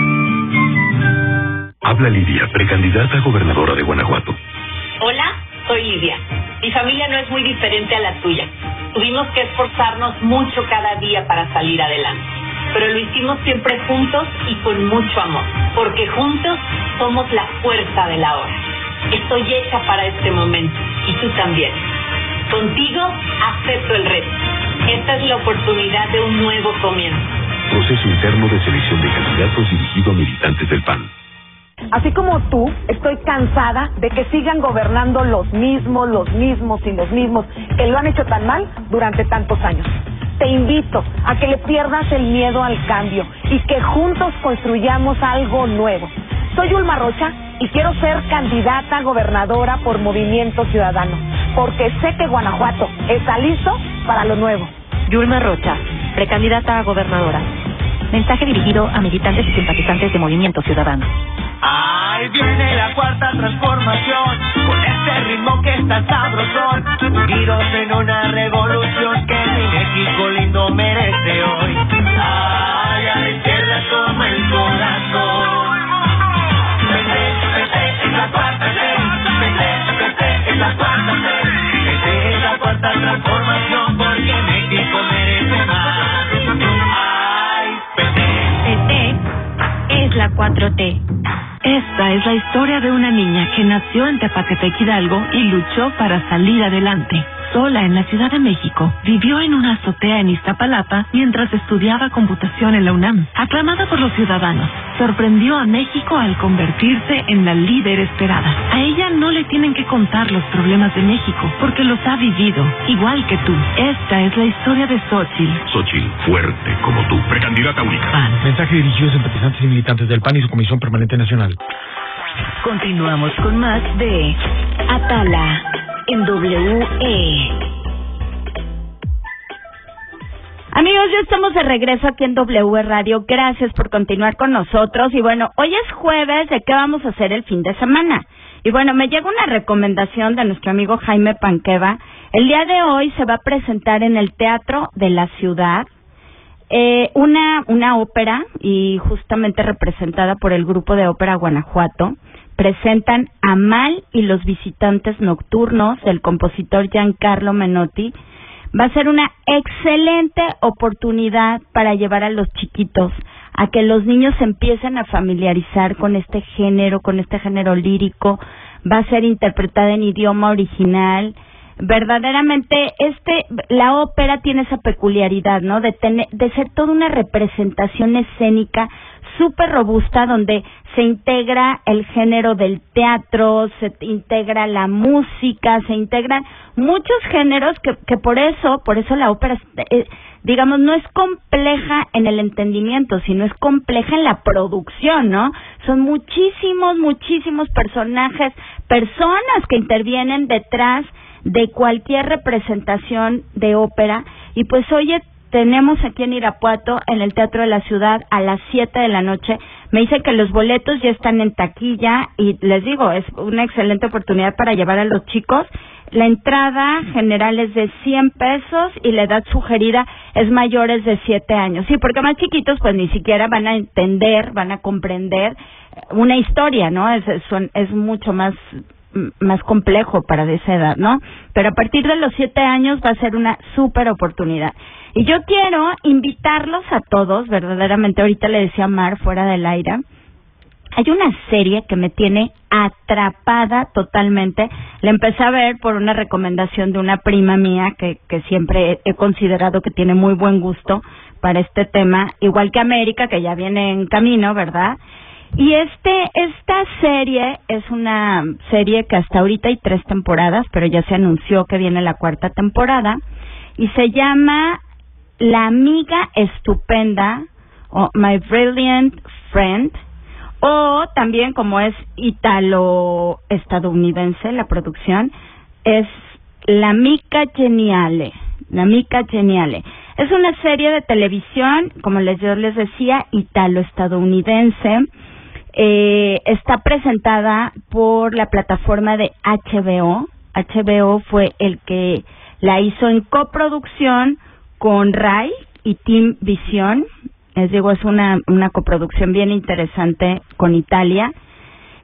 Habla Lidia, precandidata a gobernadora de Guanajuato. Hola, soy Lidia. Mi familia no es muy diferente a la tuya. Tuvimos que esforzarnos mucho cada día para salir adelante. Pero lo hicimos siempre juntos y con mucho amor. Porque juntos somos la fuerza de la hora. Estoy hecha para este momento y tú también. Contigo acepto el reto. Esta es la oportunidad de un nuevo comienzo. Proceso interno de selección de candidatos dirigido a militantes del PAN. Así como tú, estoy cansada de que sigan gobernando los mismos, los mismos y los mismos, que lo han hecho tan mal durante tantos años. Te invito a que le pierdas el miedo al cambio y que juntos construyamos algo nuevo. Soy Ulma Rocha y quiero ser candidata a gobernadora por Movimiento Ciudadano, porque sé que Guanajuato está listo para lo nuevo. Yulma Rocha, precandidata a gobernadora. Mensaje dirigido a militantes y simpatizantes de Movimiento Ciudadano. Ahí viene la cuarta transformación, con este ritmo que está sabrosón. Giros en una revolución que mi México lindo merece hoy. Ay, a la izquierda toma el corazón. Vete, vete, es la cuarta ley. Vete, vete, es la cuarta ley. Vete, es la cuarta transformación porque México merece más. Ay, vete. PT es la 4T. Esta es la historia de una niña que nació en Tepatepec Hidalgo y luchó para salir adelante. Sola en la Ciudad de México, vivió en una azotea en Iztapalapa mientras estudiaba computación en la UNAM. Aclamada por los ciudadanos, sorprendió a México al convertirse en la líder esperada. A ella no le tienen que contar los problemas de México, porque los ha vivido, igual que tú. Esta es la historia de Xochitl. Xochitl, fuerte como tú, precandidata única. PAN. Mensaje dirigido a simpatizantes y militantes del PAN y su Comisión Permanente Nacional. Continuamos con más de Atala en WE. Amigos, ya estamos de regreso aquí en W Radio. Gracias por continuar con nosotros. Y bueno, hoy es jueves, ¿de qué vamos a hacer el fin de semana? Y bueno, me llega una recomendación de nuestro amigo Jaime Panqueva. El día de hoy se va a presentar en el Teatro de la Ciudad eh, una, una ópera y justamente representada por el grupo de ópera Guanajuato. Presentan Amal y los visitantes nocturnos del compositor Giancarlo Menotti. Va a ser una excelente oportunidad para llevar a los chiquitos a que los niños empiecen a familiarizar con este género, con este género lírico. Va a ser interpretada en idioma original verdaderamente este la ópera tiene esa peculiaridad no de tener de ser toda una representación escénica súper robusta donde se integra el género del teatro, se integra la música, se integran muchos géneros que, que por eso, por eso la ópera, eh, digamos, no es compleja en el entendimiento, sino es compleja en la producción, ¿no? Son muchísimos, muchísimos personajes, personas que intervienen detrás de cualquier representación de ópera y pues oye tenemos aquí en Irapuato en el Teatro de la Ciudad a las 7 de la noche me dicen que los boletos ya están en taquilla y les digo es una excelente oportunidad para llevar a los chicos la entrada general es de 100 pesos y la edad sugerida es mayores de 7 años. Sí, porque más chiquitos pues ni siquiera van a entender, van a comprender una historia, ¿no? Es, es, es mucho más más complejo para esa edad, ¿no? Pero a partir de los siete años va a ser una súper oportunidad. Y yo quiero invitarlos a todos, verdaderamente, ahorita le decía a Mar fuera del aire, hay una serie que me tiene atrapada totalmente. La empecé a ver por una recomendación de una prima mía que, que siempre he considerado que tiene muy buen gusto para este tema, igual que América, que ya viene en camino, ¿verdad? Y este, esta serie es una serie que hasta ahorita hay tres temporadas, pero ya se anunció que viene la cuarta temporada y se llama La amiga estupenda o My Brilliant Friend O también, como es italo-estadounidense la producción, es La Mica Geniale. La Mica Geniale. Es una serie de televisión, como les, yo les decía, italo-estadounidense. Eh, está presentada por la plataforma de HBO. HBO fue el que la hizo en coproducción con RAI y Team Vision. Les digo, es una, una coproducción bien interesante con Italia.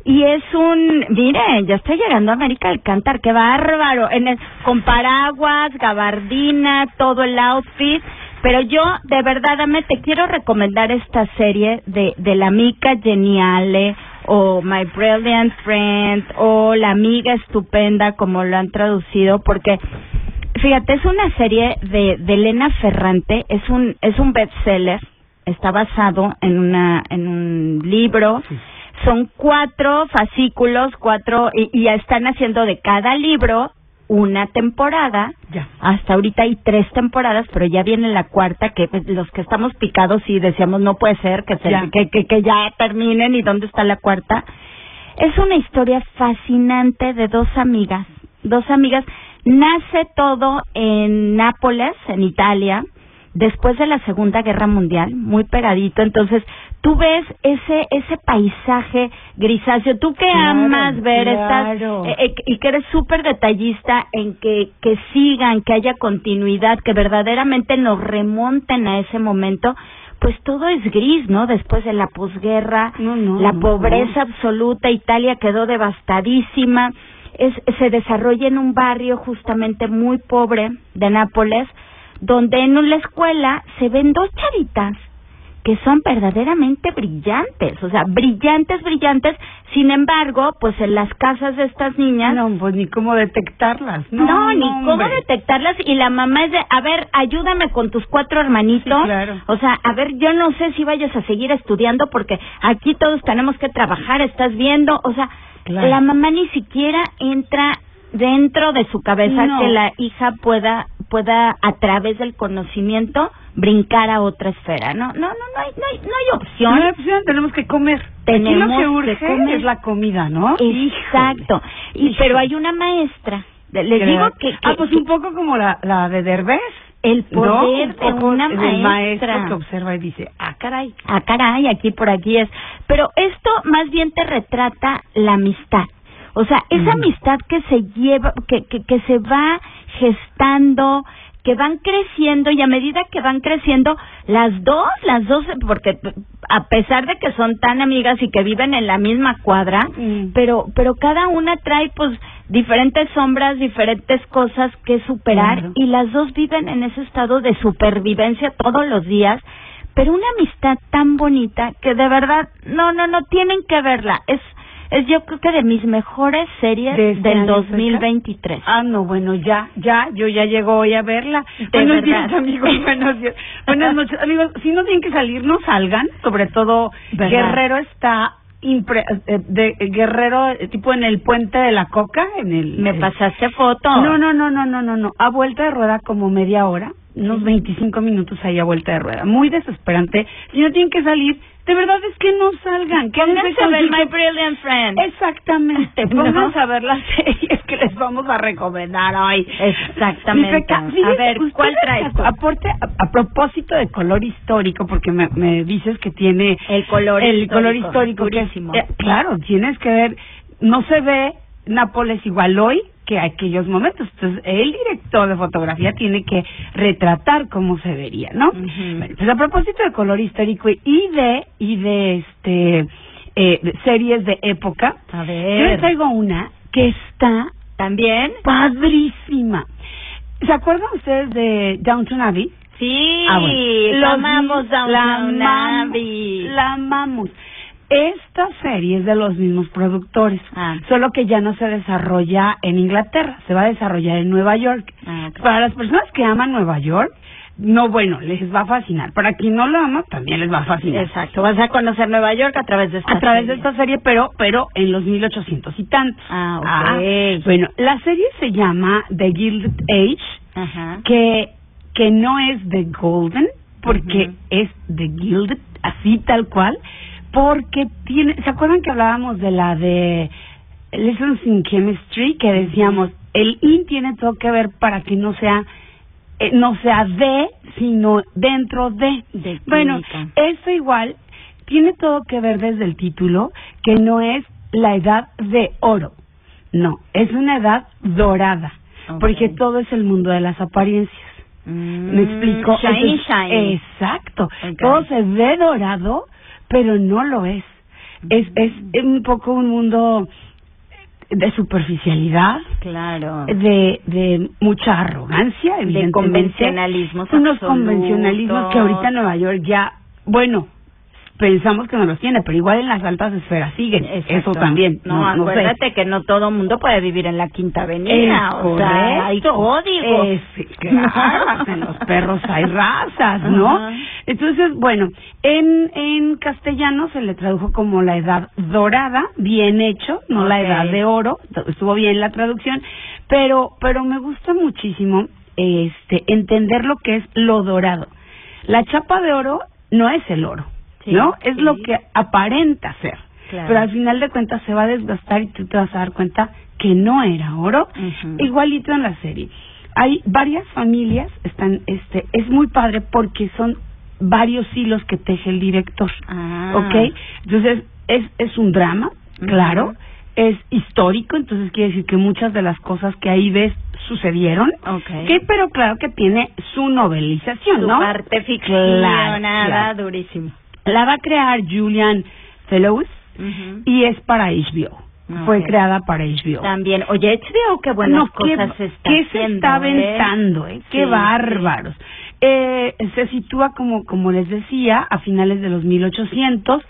Y es un, mire, ya está llegando a América Alcántar, qué bárbaro, en el, con paraguas, gabardina, todo el outfit. Pero yo, de verdad, Dame, te quiero recomendar esta serie de, de La Mica Geniale o My Brilliant Friend o La Amiga Estupenda, como lo han traducido, porque fíjate, es una serie de, de Elena Ferrante, es un, es un bestseller, está basado en una, en un libro. Son cuatro fascículos, cuatro, y, y ya están haciendo de cada libro una temporada. Ya. Hasta ahorita hay tres temporadas, pero ya viene la cuarta, que pues, los que estamos picados y decíamos no puede ser que, se, Ya. que, que, que ya terminen y dónde está la cuarta. Es una historia fascinante de dos amigas, dos amigas. Nace todo en Nápoles, en Italia, después de la Segunda Guerra Mundial, muy pegadito. Entonces, tú ves ese ese paisaje grisáceo, tú que Claro, amas ver claro. estas eh, eh, y que eres súper detallista en que que sigan, que haya continuidad, que verdaderamente nos remonten a ese momento. Pues todo es gris, ¿no? Después de la posguerra, no, la no, pobreza absoluta, Italia quedó devastadísima, es, se desarrolla en un barrio justamente muy pobre de Nápoles, donde en la escuela se ven dos chavitas que son verdaderamente brillantes, o sea, brillantes, brillantes, sin embargo, pues en las casas de estas niñas... No, pues ni cómo detectarlas. No, No, ni cómo detectarlas y la mamá es de, a ver, ayúdame con tus cuatro hermanitos. Sí, claro. O sea, a ver, yo no sé si vayas a seguir estudiando porque aquí todos tenemos que trabajar, estás viendo, o sea, Claro. la mamá ni siquiera entra dentro de su cabeza No. que la hija pueda pueda a través del conocimiento brincar a otra esfera. No, no, no, no hay, no hay, no hay opción. No hay opción, tenemos que comer. Aquí Tenemos lo que urge que comer. es la comida, ¿no? Exacto. Y pero hay una maestra. Les Que digo que, que- ah, pues un poco como la, la de Derbez. El poder ¿no? de una maestra. maestro que observa y dice, ah, caray. Ah, caray, aquí por aquí es. Pero esto más bien te retrata la amistad. O sea, esa amistad que se lleva, que, que, que se va gestando, que van creciendo y a medida que van creciendo, las dos, las dos, porque a pesar de que son tan amigas y que viven en la misma cuadra, pero, pero cada una trae pues diferentes sombras, diferentes cosas que superar Claro. y las dos viven en ese estado de supervivencia todos los días pero una amistad tan bonita que de verdad, no, no, no, tienen que verla. Es, es yo creo que de mis mejores series ¿De este del año, 2023. Ah, no, bueno, ya, ya, yo ya llego hoy a verla. De Buenos verdad. días, amigos, (laughs) buenos días. Buenas noches, amigos. Si no tienen que salir, no salgan. Sobre todo, ¿Verdad? Guerrero está impre eh, de Guerrero, eh, tipo en el puente de la Coca, en el... Me eh, pasaste foto. No, no, no, no, no, no, no. A vuelta de rueda como media hora, unos 25 minutos ahí a vuelta de rueda. Muy desesperante. Si no tienen que salir, de verdad es que no salgan. Pónganse a ver My Brilliant Friend. Exactamente. (laughs) ¿No? Pónganse a ver las series que les vamos a recomendar hoy. Exactamente. Mi Peca, A ver, ¿cuál traes? Aporte, a, a propósito de color histórico, porque me, me dices que tiene El color el histórico, color histórico. que eh, claro, tienes que ver, no se ve Nápoles igual hoy que aquellos momentos. Entonces, el director de fotografía tiene que retratar cómo se vería, ¿no? Bueno, pues a propósito de color histórico y de y de este eh, de series de época, A yo les traigo una que está ¿También? padrísima. ¿Se acuerdan ustedes de Downton Abbey? Sí, Ah, bueno. la Los- amamos Downton Abbey. La amamos. Esta serie es de los mismos productores, Ah. solo que ya no se desarrolla en Inglaterra, se va a desarrollar en Nueva York. Ah. Para las personas que aman Nueva York, no, bueno, les va a fascinar. Para quien no lo ama, también les va a fascinar. Exacto, vas a conocer Nueva York a través de esta A través de serie. esta serie, pero pero en los 1800 y tantos. Ah, ok. bueno, la serie se llama The Gilded Age, Ajá. que que no es The Golden, porque es The Gilded, así tal cual, porque tiene, ¿se acuerdan que hablábamos de la de Lessons in Chemistry? Que decíamos, el in tiene todo que ver para que no sea eh, no sea de, sino dentro de. bueno, eso igual tiene todo que ver desde el título, que no es la edad de oro, no, es una edad dorada, porque todo es el mundo de las apariencias. ¿Me explico? Mm, shiny, Entonces, shiny. Exacto. Todo se ve dorado, pero no lo es. Es, es un poco un mundo de superficialidad, Claro. de, de mucha arrogancia, De evidentemente. convencionalismos Unos absolutos. convencionalismos que ahorita en Nueva York ya, bueno, pensamos que no los tiene, pero igual en las altas esferas siguen. Eso también. No, No, no sé. acuérdate que no todo mundo puede vivir en la Quinta Avenida. Es o sea, hay correcto. códigos. Es, claro, (laughs) en los perros hay razas, ¿no? Entonces, bueno, en, en castellano se le tradujo como la edad dorada, bien hecho, no la edad de oro, estuvo bien la traducción, pero, pero me gusta muchísimo este entender lo que es lo dorado. La chapa de oro no es el oro, Sí, ¿no? Es sí. lo que aparenta ser. Claro. Pero al final de cuentas se va a desgastar y tú te vas a dar cuenta que no era oro. Igualito en la serie. Hay varias familias, están, este, es muy padre porque son varios hilos que teje el director. Ah. ¿Ok? Entonces, es, es un drama, claro. Es histórico, entonces quiere decir que muchas de las cosas que ahí ves sucedieron. Ok. Que, pero claro que tiene su novelización, Su ¿no? parte Claro, ficcionada, claro. durísimo. La va a crear Julian Fellows y es para HBO. Fue Ok. creada para HBO. También, oye, HBO, qué buenas No, qué- cosas se está qué se está ¿eh? aventando, ¿eh? Qué Sí, bárbaros. Eh, se sitúa, como, como les decía, a finales de los 1800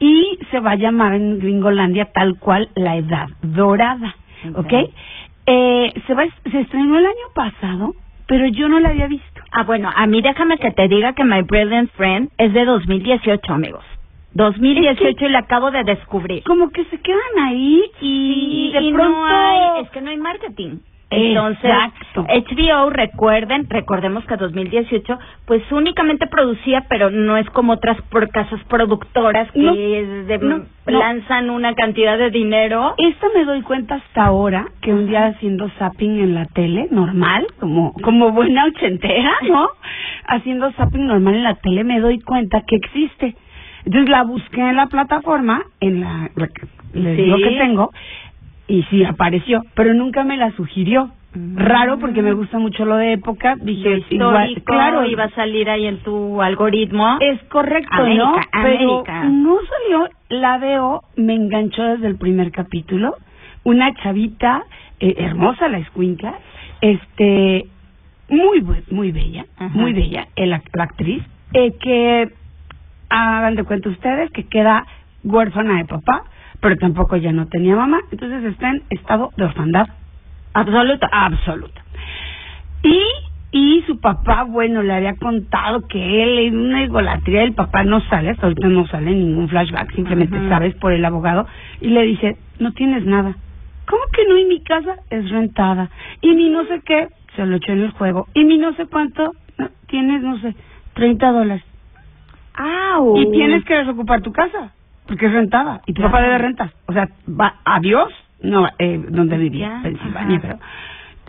y se va a llamar en Gringolandia tal cual la Edad Dorada, ¿ok? Ok. Eh, se, va, se estrenó el año pasado, pero yo no la había visto. Ah, bueno, a mí déjame que te diga que My Brilliant Friend es de 2018, amigos. 2018 y la acabo de descubrir. Como que se quedan ahí y Sí, de y pronto... no hay, es que no hay marketing. Entonces, Exacto. HBO, recuerden, recordemos que 2018, pues únicamente producía, pero no es como otras por casas productoras que No, de- no, no. lanzan una cantidad de dinero. Esta me doy cuenta hasta ahora, que un día haciendo zapping en la tele, normal, como, como buena ochentera, ¿no? Haciendo zapping normal en la tele, me doy cuenta que existe. Entonces la busqué en la plataforma, en la, la que les Sí. digo que tengo, y sí apareció, pero nunca me la sugirió. Raro porque me gusta mucho lo de época, dije, igual, histórico claro, iba a salir ahí en tu algoritmo. es correcto, América, ¿no? Pero no salió, la veo, me enganchó desde el primer capítulo. Una chavita eh, hermosa, la escuincla, este, muy muy bella, Ajá. muy bella, el la actriz, eh, que hagan de cuenta ustedes que queda huérfana de papá, pero tampoco ya no tenía mamá, entonces está en estado de orfandad absoluta, absoluta. Y y su papá, bueno, le había contado que él en una idolatría del papá no sale, hasta ahorita no sale ningún flashback, simplemente Ajá. sabes por el abogado, y le dice, no tienes nada. ¿Cómo que no? Y mi casa es rentada. Y mi no sé qué, se lo echó en el juego. Y mi no sé cuánto, no, tienes, no sé, 30 dólares. ¡Au! Y tienes que desocupar tu casa, porque es rentada. Y tu Claro. papá debe rentas. O sea, va, adiós, no, eh, donde vivía, Pensilvania, creo.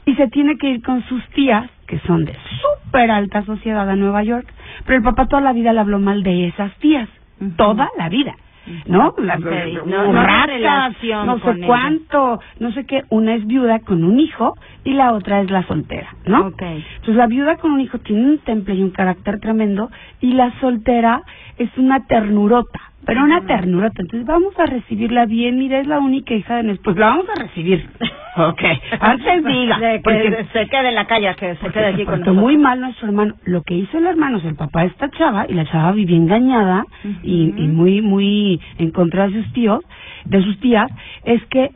Y se tiene que ir con sus tías, que son de súper alta sociedad a Nueva York. Pero el papá toda la vida le habló mal de esas tías. Toda la vida. ¿No? Ok, no- no ratas, sé ella. cuánto, no sé qué. Una es viuda con un hijo y la otra es la soltera, ¿no? Ok. Entonces la viuda con un hijo tiene un temple y un carácter tremendo y la soltera es una ternurota, pero una ternurota. Entonces vamos a recibirla bien, mira, es la única hija de nuestro... Pues la vamos a recibir. (laughs) ok, antes diga. De que porque se quede en la calle, que se quede aquí con nosotros. muy mal nuestro hermano. Lo que hizo el hermano es el papá de esta chava y la chava vivía engañada y, y muy muy en contra de sus tíos, de sus tías, es que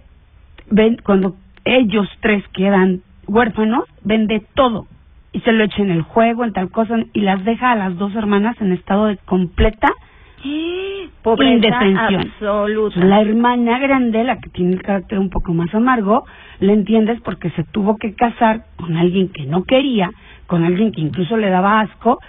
ven cuando ellos tres quedan huérfanos, vende todo y se lo echa en el juego, en tal cosa y las deja a las dos hermanas en estado de completa Pobreza indefensión. absoluta. La hermana grande, la que tiene el carácter un poco más amargo, le entiendes porque se tuvo que casar con alguien que no quería, con alguien que incluso le daba asco,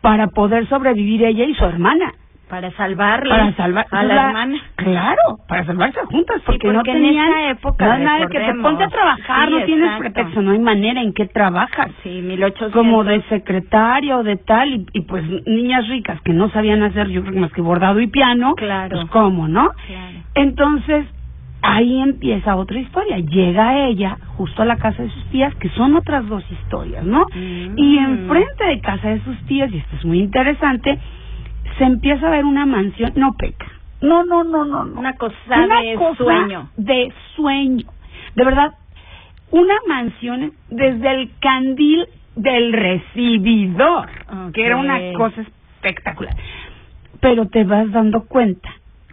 para poder sobrevivir ella y su hermana. Para salvarle para salvar a la, la- hermana. Claro, para salvarse juntas, porque, no porque en tenían esa época, no nada que te ponte a trabajar, Sí, no tienes exacto. pretexto, no hay manera en que trabajas. Sí, 1800. Como de secretaria o de tal, y, y pues niñas ricas que no sabían hacer, yo creo que más que bordado y piano, Claro. pues cómo, ¿no? Claro. Entonces, ahí empieza otra historia. Llega ella justo a la casa de sus tías, que son otras dos historias, ¿no? Mm. Y enfrente de casa de sus tías, y esto es muy interesante, se empieza a ver una mansión, no peca. No, no, no, no, no. Una cosa Una de cosa sueño. De sueño. De verdad, una mansión desde el candil del recibidor, que era una cosa espectacular. Pero te vas dando cuenta,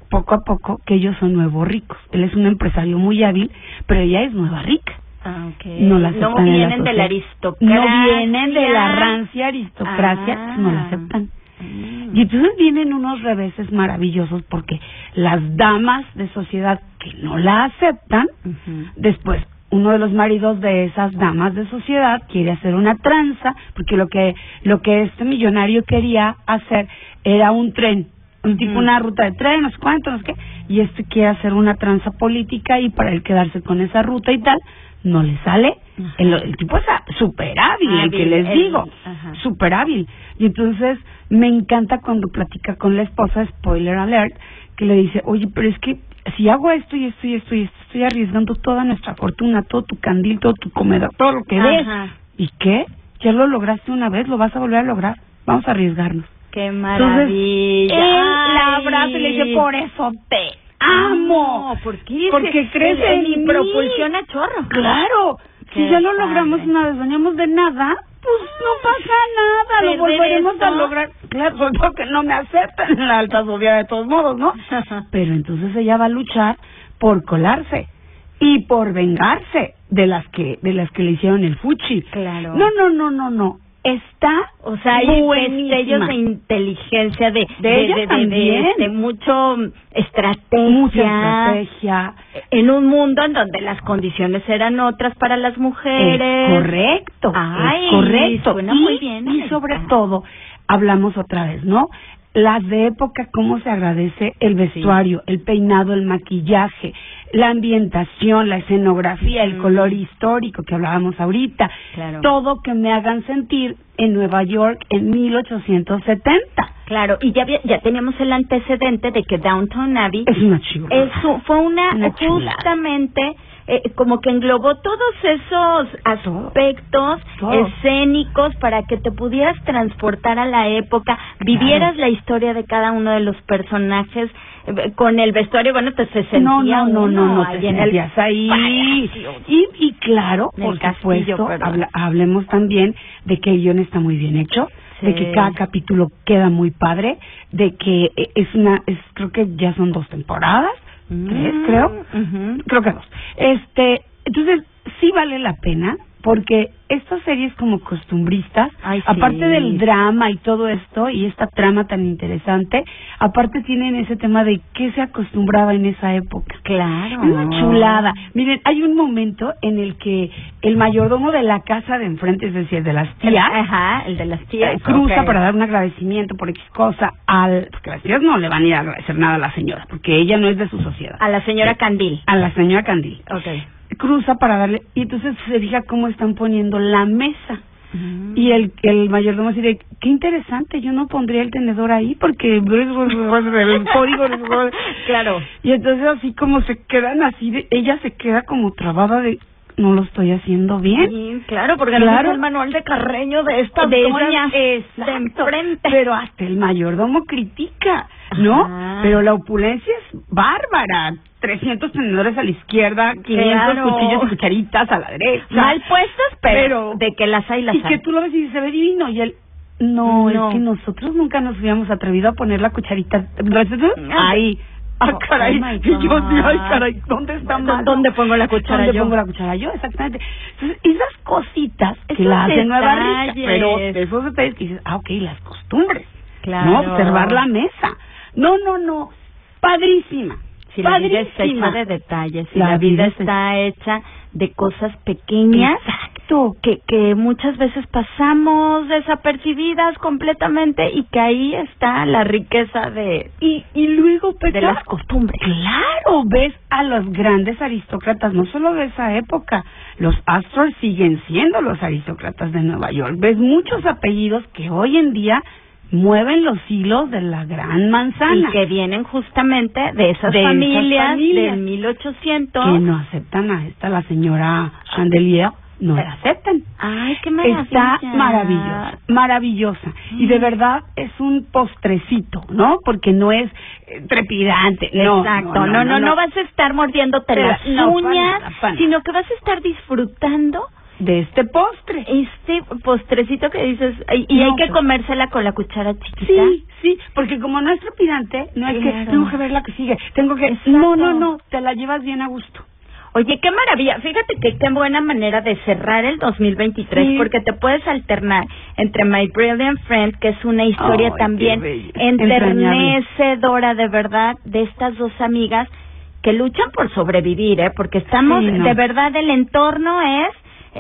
poco a poco, que ellos son nuevos ricos. Él es un empresario muy hábil, pero ella es nueva rica. Ah, ok. No la no la vienen de la aristocracia. No vienen de la rancia aristocracia, Ah. no la aceptan. Y entonces vienen unos reveses maravillosos porque las damas de sociedad que no la aceptan, después uno de los maridos de esas damas de sociedad quiere hacer una tranza porque lo que lo que este millonario quería hacer era un tren, un tipo una ruta de tren, no sé cuánto, no sé qué, y este quiere hacer una tranza política y para él quedarse con esa ruta y tal, no le sale. El, el tipo es súper hábil, el que les el- digo, ajá. súper hábil. Y entonces me encanta cuando platica con la esposa, spoiler alert, que le dice, oye, pero es que si hago esto y esto y esto y esto, estoy arriesgando toda nuestra fortuna, todo tu candil, todo tu comedor, todo lo que ves. ¿Y qué? Ya lo lograste una vez, lo vas a volver a lograr. Vamos a arriesgarnos. Qué Entonces, maravilla. él la abraza y le dice, por eso te amo. No, ¿por qué? Porque crees en mi propulsión a chorro. Claro. Si ya lo padre. logramos una vez, veníamos de nada, pues no pasa nada, lo volveremos a lograr. Claro, sobre todo que no me aceptan en la alta sociedad de todos modos, ¿no? (laughs) Pero entonces ella va a luchar por colarse y por vengarse de las que de las que le hicieron el fuchi. Claro. No, no, no, no, no. Está O sea, hay destellos de inteligencia, de, De también. de mucho mm, estrategia. mucha estrategia. En un mundo en donde las condiciones eran otras para las mujeres. Es correcto, Ay, es correcto. suena y, muy bien, y sobre todo, hablamos otra vez, ¿no? Las de época, cómo se agradece el vestuario, el peinado, el maquillaje, la ambientación, la escenografía, el color histórico que hablábamos ahorita. Claro. Todo que me hagan sentir en Nueva York en 1870. Claro, y ya, ya teníamos el antecedente de que Downtown Abbey Es una. Eso fue una, Una justamente eh, como que englobó todos esos aspectos escénicos para que te pudieras transportar a la época, vivieras la historia de cada uno de los personajes eh, con el vestuario, bueno, pues se sentía no, no, no, no, no, te en el sentías ahí. Y, y claro, En por castillo, supuesto, habla- hablemos también de que el guion está muy bien hecho, de Sí. que cada capítulo queda muy padre, de que eh, es una, es, creo que ya son dos temporadas, Mm, creo, ujú. creo que dos. Este, entonces sí vale la pena porque estas series como costumbristas, Ay, sí. aparte del drama y todo esto y esta trama tan interesante, aparte tienen ese tema de qué se acostumbraba en esa época. Claro. Una chulada. Miren, hay un momento en el que el mayordomo de la casa de enfrente, es decir, de las El- tías, Ajá, el de las tías. eh, cruza para dar un agradecimiento por X cosa al... Porque las tías no le van a ir a agradecer nada a la señora, porque ella no es de su sociedad. A la señora Candil. A la señora Candil. Ok. Cruza para darle... Y entonces se fija cómo están poniendo la mesa. Y el, el mayordomo de, qué interesante, yo no pondría el tenedor ahí porque (laughs) el código... Claro. Y entonces así como se quedan así, de, ella se queda como trabada de, no lo estoy haciendo bien. Sí, claro, porque Claro. no es el manual de Carreño de esta de doña de enfrente. Pero hasta el mayordomo critica, ¿no? Ajá. Pero la opulencia es bárbara. 300 tenedores a la izquierda, 500 Claro. cuchillos y cucharitas a la derecha. Mal puestas, pero, Pero- de que las hay, las y hay. que tú lo ves y se ve divino y él no, No. es que nosotros nunca nos hubiéramos atrevido a poner la cucharita ahí ah Oh, caray oh y yo sí ay caray dónde está mal ¿Dónde pongo la cuchara ¿Dónde yo? pongo la cuchara yo exactamente entonces esas cositas que la hacen nueva rica pero de esos detalles que dices ah ok las costumbres Claro. no observar la mesa no no no padrísima Si la vida está hecha de detalles, si La la, vida, vida está- hecha de cosas pequeñas Exacto, que, que muchas veces pasamos desapercibidas completamente y que ahí está la riqueza de, y, y luego de las costumbres. Claro, ves a los grandes aristócratas, no solo de esa época, los Astor siguen siendo los aristócratas de Nueva York. Ves muchos apellidos que hoy en día mueven los hilos de la gran manzana. Y que vienen justamente de esas, De esas familias, familias. del 1800. que no aceptan a esta, la señora Chandelier, no la aceptan. Ay, qué maravilla. Está maravillosa, maravillosa. Y de verdad es un postrecito, ¿no? Porque no es eh, trepidante. No, Exacto, no no, no, vas a estar mordiéndote Pero las para uñas, para sino que vas a estar disfrutando de este postre. Este postrecito que dices, y, y No, hay que pues. comérsela con la cuchara chiquita. Sí, sí, porque como no es trepidante, no es que tengo que ver la que sigue, tengo que... Exacto. No, no, no, te la llevas bien a gusto. Oye, qué maravilla. Fíjate que qué buena manera de cerrar el 2023, Sí. porque te puedes alternar entre My Brilliant Friend, que es una historia también enternecedora de verdad de estas dos amigas que luchan por sobrevivir, ¿eh? Porque estamos, Sí, no. de verdad, el entorno es,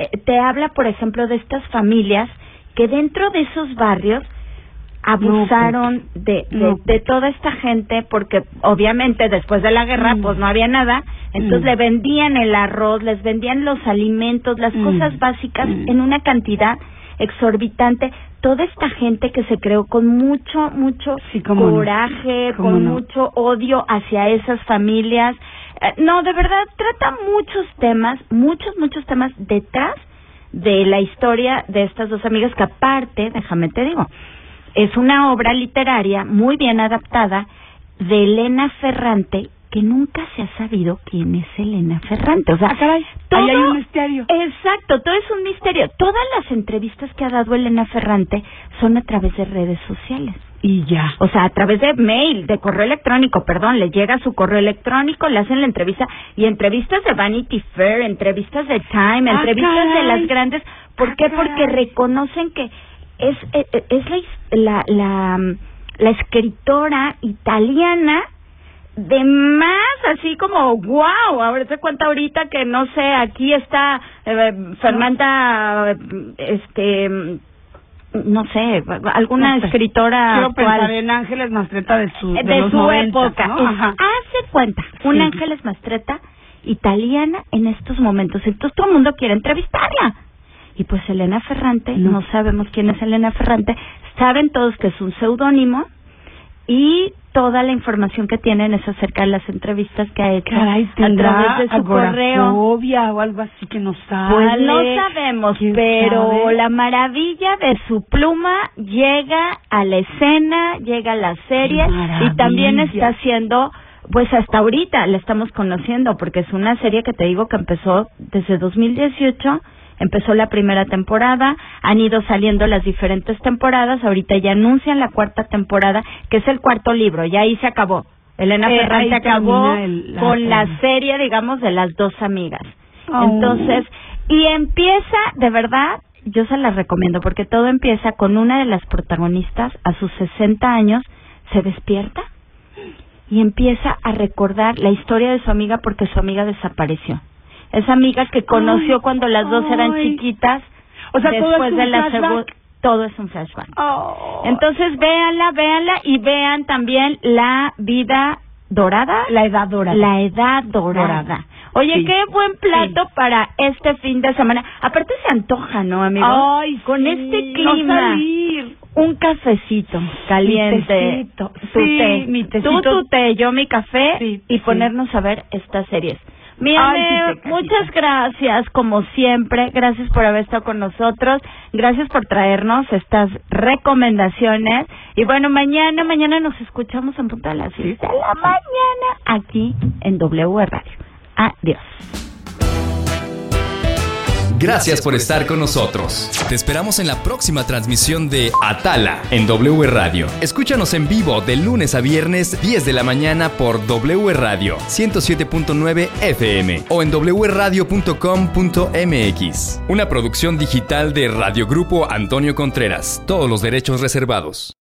eh, te habla, por ejemplo, de estas familias que dentro de esos barrios abusaron de, de, No. de toda esta gente porque obviamente después de la guerra Mm. pues no había nada entonces Mm. le vendían el arroz les vendían los alimentos las Mm. cosas básicas en una cantidad exorbitante toda esta gente que se creó con mucho mucho Sí, cómo no. coraje con mucho odio hacia esas familias Eh, no de verdad trata muchos temas muchos muchos temas detrás de la historia de estas dos amigas que aparte déjame te digo es una obra literaria muy bien adaptada de Elena Ferrante que nunca se ha sabido quién es Elena Ferrante. O sea, Ah, todo, ahí hay un misterio. Exacto, todo es un misterio. Todas las entrevistas que ha dado Elena Ferrante son a través de redes sociales. Y ya. O sea, a través de mail, de correo electrónico, perdón, le llega su correo electrónico, le hacen la entrevista y entrevistas de Vanity Fair, entrevistas de Time, Ah, entrevistas de las grandes. ¿Por Ah, qué? caray. Porque reconocen que es eh, eh, es la la la, la escritora italiana de más así como wow a ver se cuenta ahorita que no sé aquí está eh, Fernanda este no sé alguna No sé. escritora Quiero actual pensar en Ángeles Mastreta de su, de, de los su 90, época. hace cuenta, un Sí. Ángeles Mastreta italiana en estos momentos. Entonces todo el mundo quiere entrevistarla. Y pues Elena Ferrante, No. no. sabemos quién es Elena Ferrante, saben todos que es un seudónimo y toda la información que tienen es acerca de las entrevistas que ha hecho Caray, a través de su correo. o algo así que no sale. Pues no sabemos, ¿Quién pero sabe? la maravilla de su pluma llega a la escena, llega a la serie y también está haciendo, pues hasta ahorita la estamos conociendo porque es una serie que te digo que empezó desde 2018. Empezó la primera temporada, han ido saliendo las diferentes temporadas, ahorita ya anuncian la cuarta temporada, que es el cuarto libro, ya ahí se acabó. Elena Eh, Ferrante ahí acabó termina el- la con la serie. serie, digamos, de las dos amigas. Oh. Entonces, y empieza, de verdad, yo se las recomiendo, porque todo empieza con una de las protagonistas, a sus 60 años, se despierta y empieza a recordar la historia de su amiga porque su amiga desapareció. Esa amiga que conoció Ay, cuando las dos eran ay. chiquitas, O sea, todo después es un de la segunda, todo es un flashback. Oh. Entonces, véanla, véanla y vean también la vida dorada. La edad dorada. La edad dorada. Dorada. Oye, Sí. qué buen plato para este fin de semana. Aparte se antoja, ¿no, amigo? Ay, Con sí, este no clima. salir. Un cafecito caliente. Mi tecito. Tu Sí, té. mi tecito. Tú tu té, yo mi café Sí, y sí. ponernos a ver estas series. Mi Ay, muchas gracias, como siempre. Gracias por haber estado con nosotros. Gracias por traernos estas recomendaciones. Y bueno, mañana, mañana nos escuchamos en punto de las seis de la mañana aquí en W Radio. Adiós. Gracias por estar con nosotros. Te esperamos en la próxima transmisión de Atala en W Radio. Escúchanos en vivo de lunes a viernes 10 de la mañana por W Radio 107.9 FM o en wradio.com.mx. Una producción digital de Radio Grupo Antonio Contreras. Todos los derechos reservados.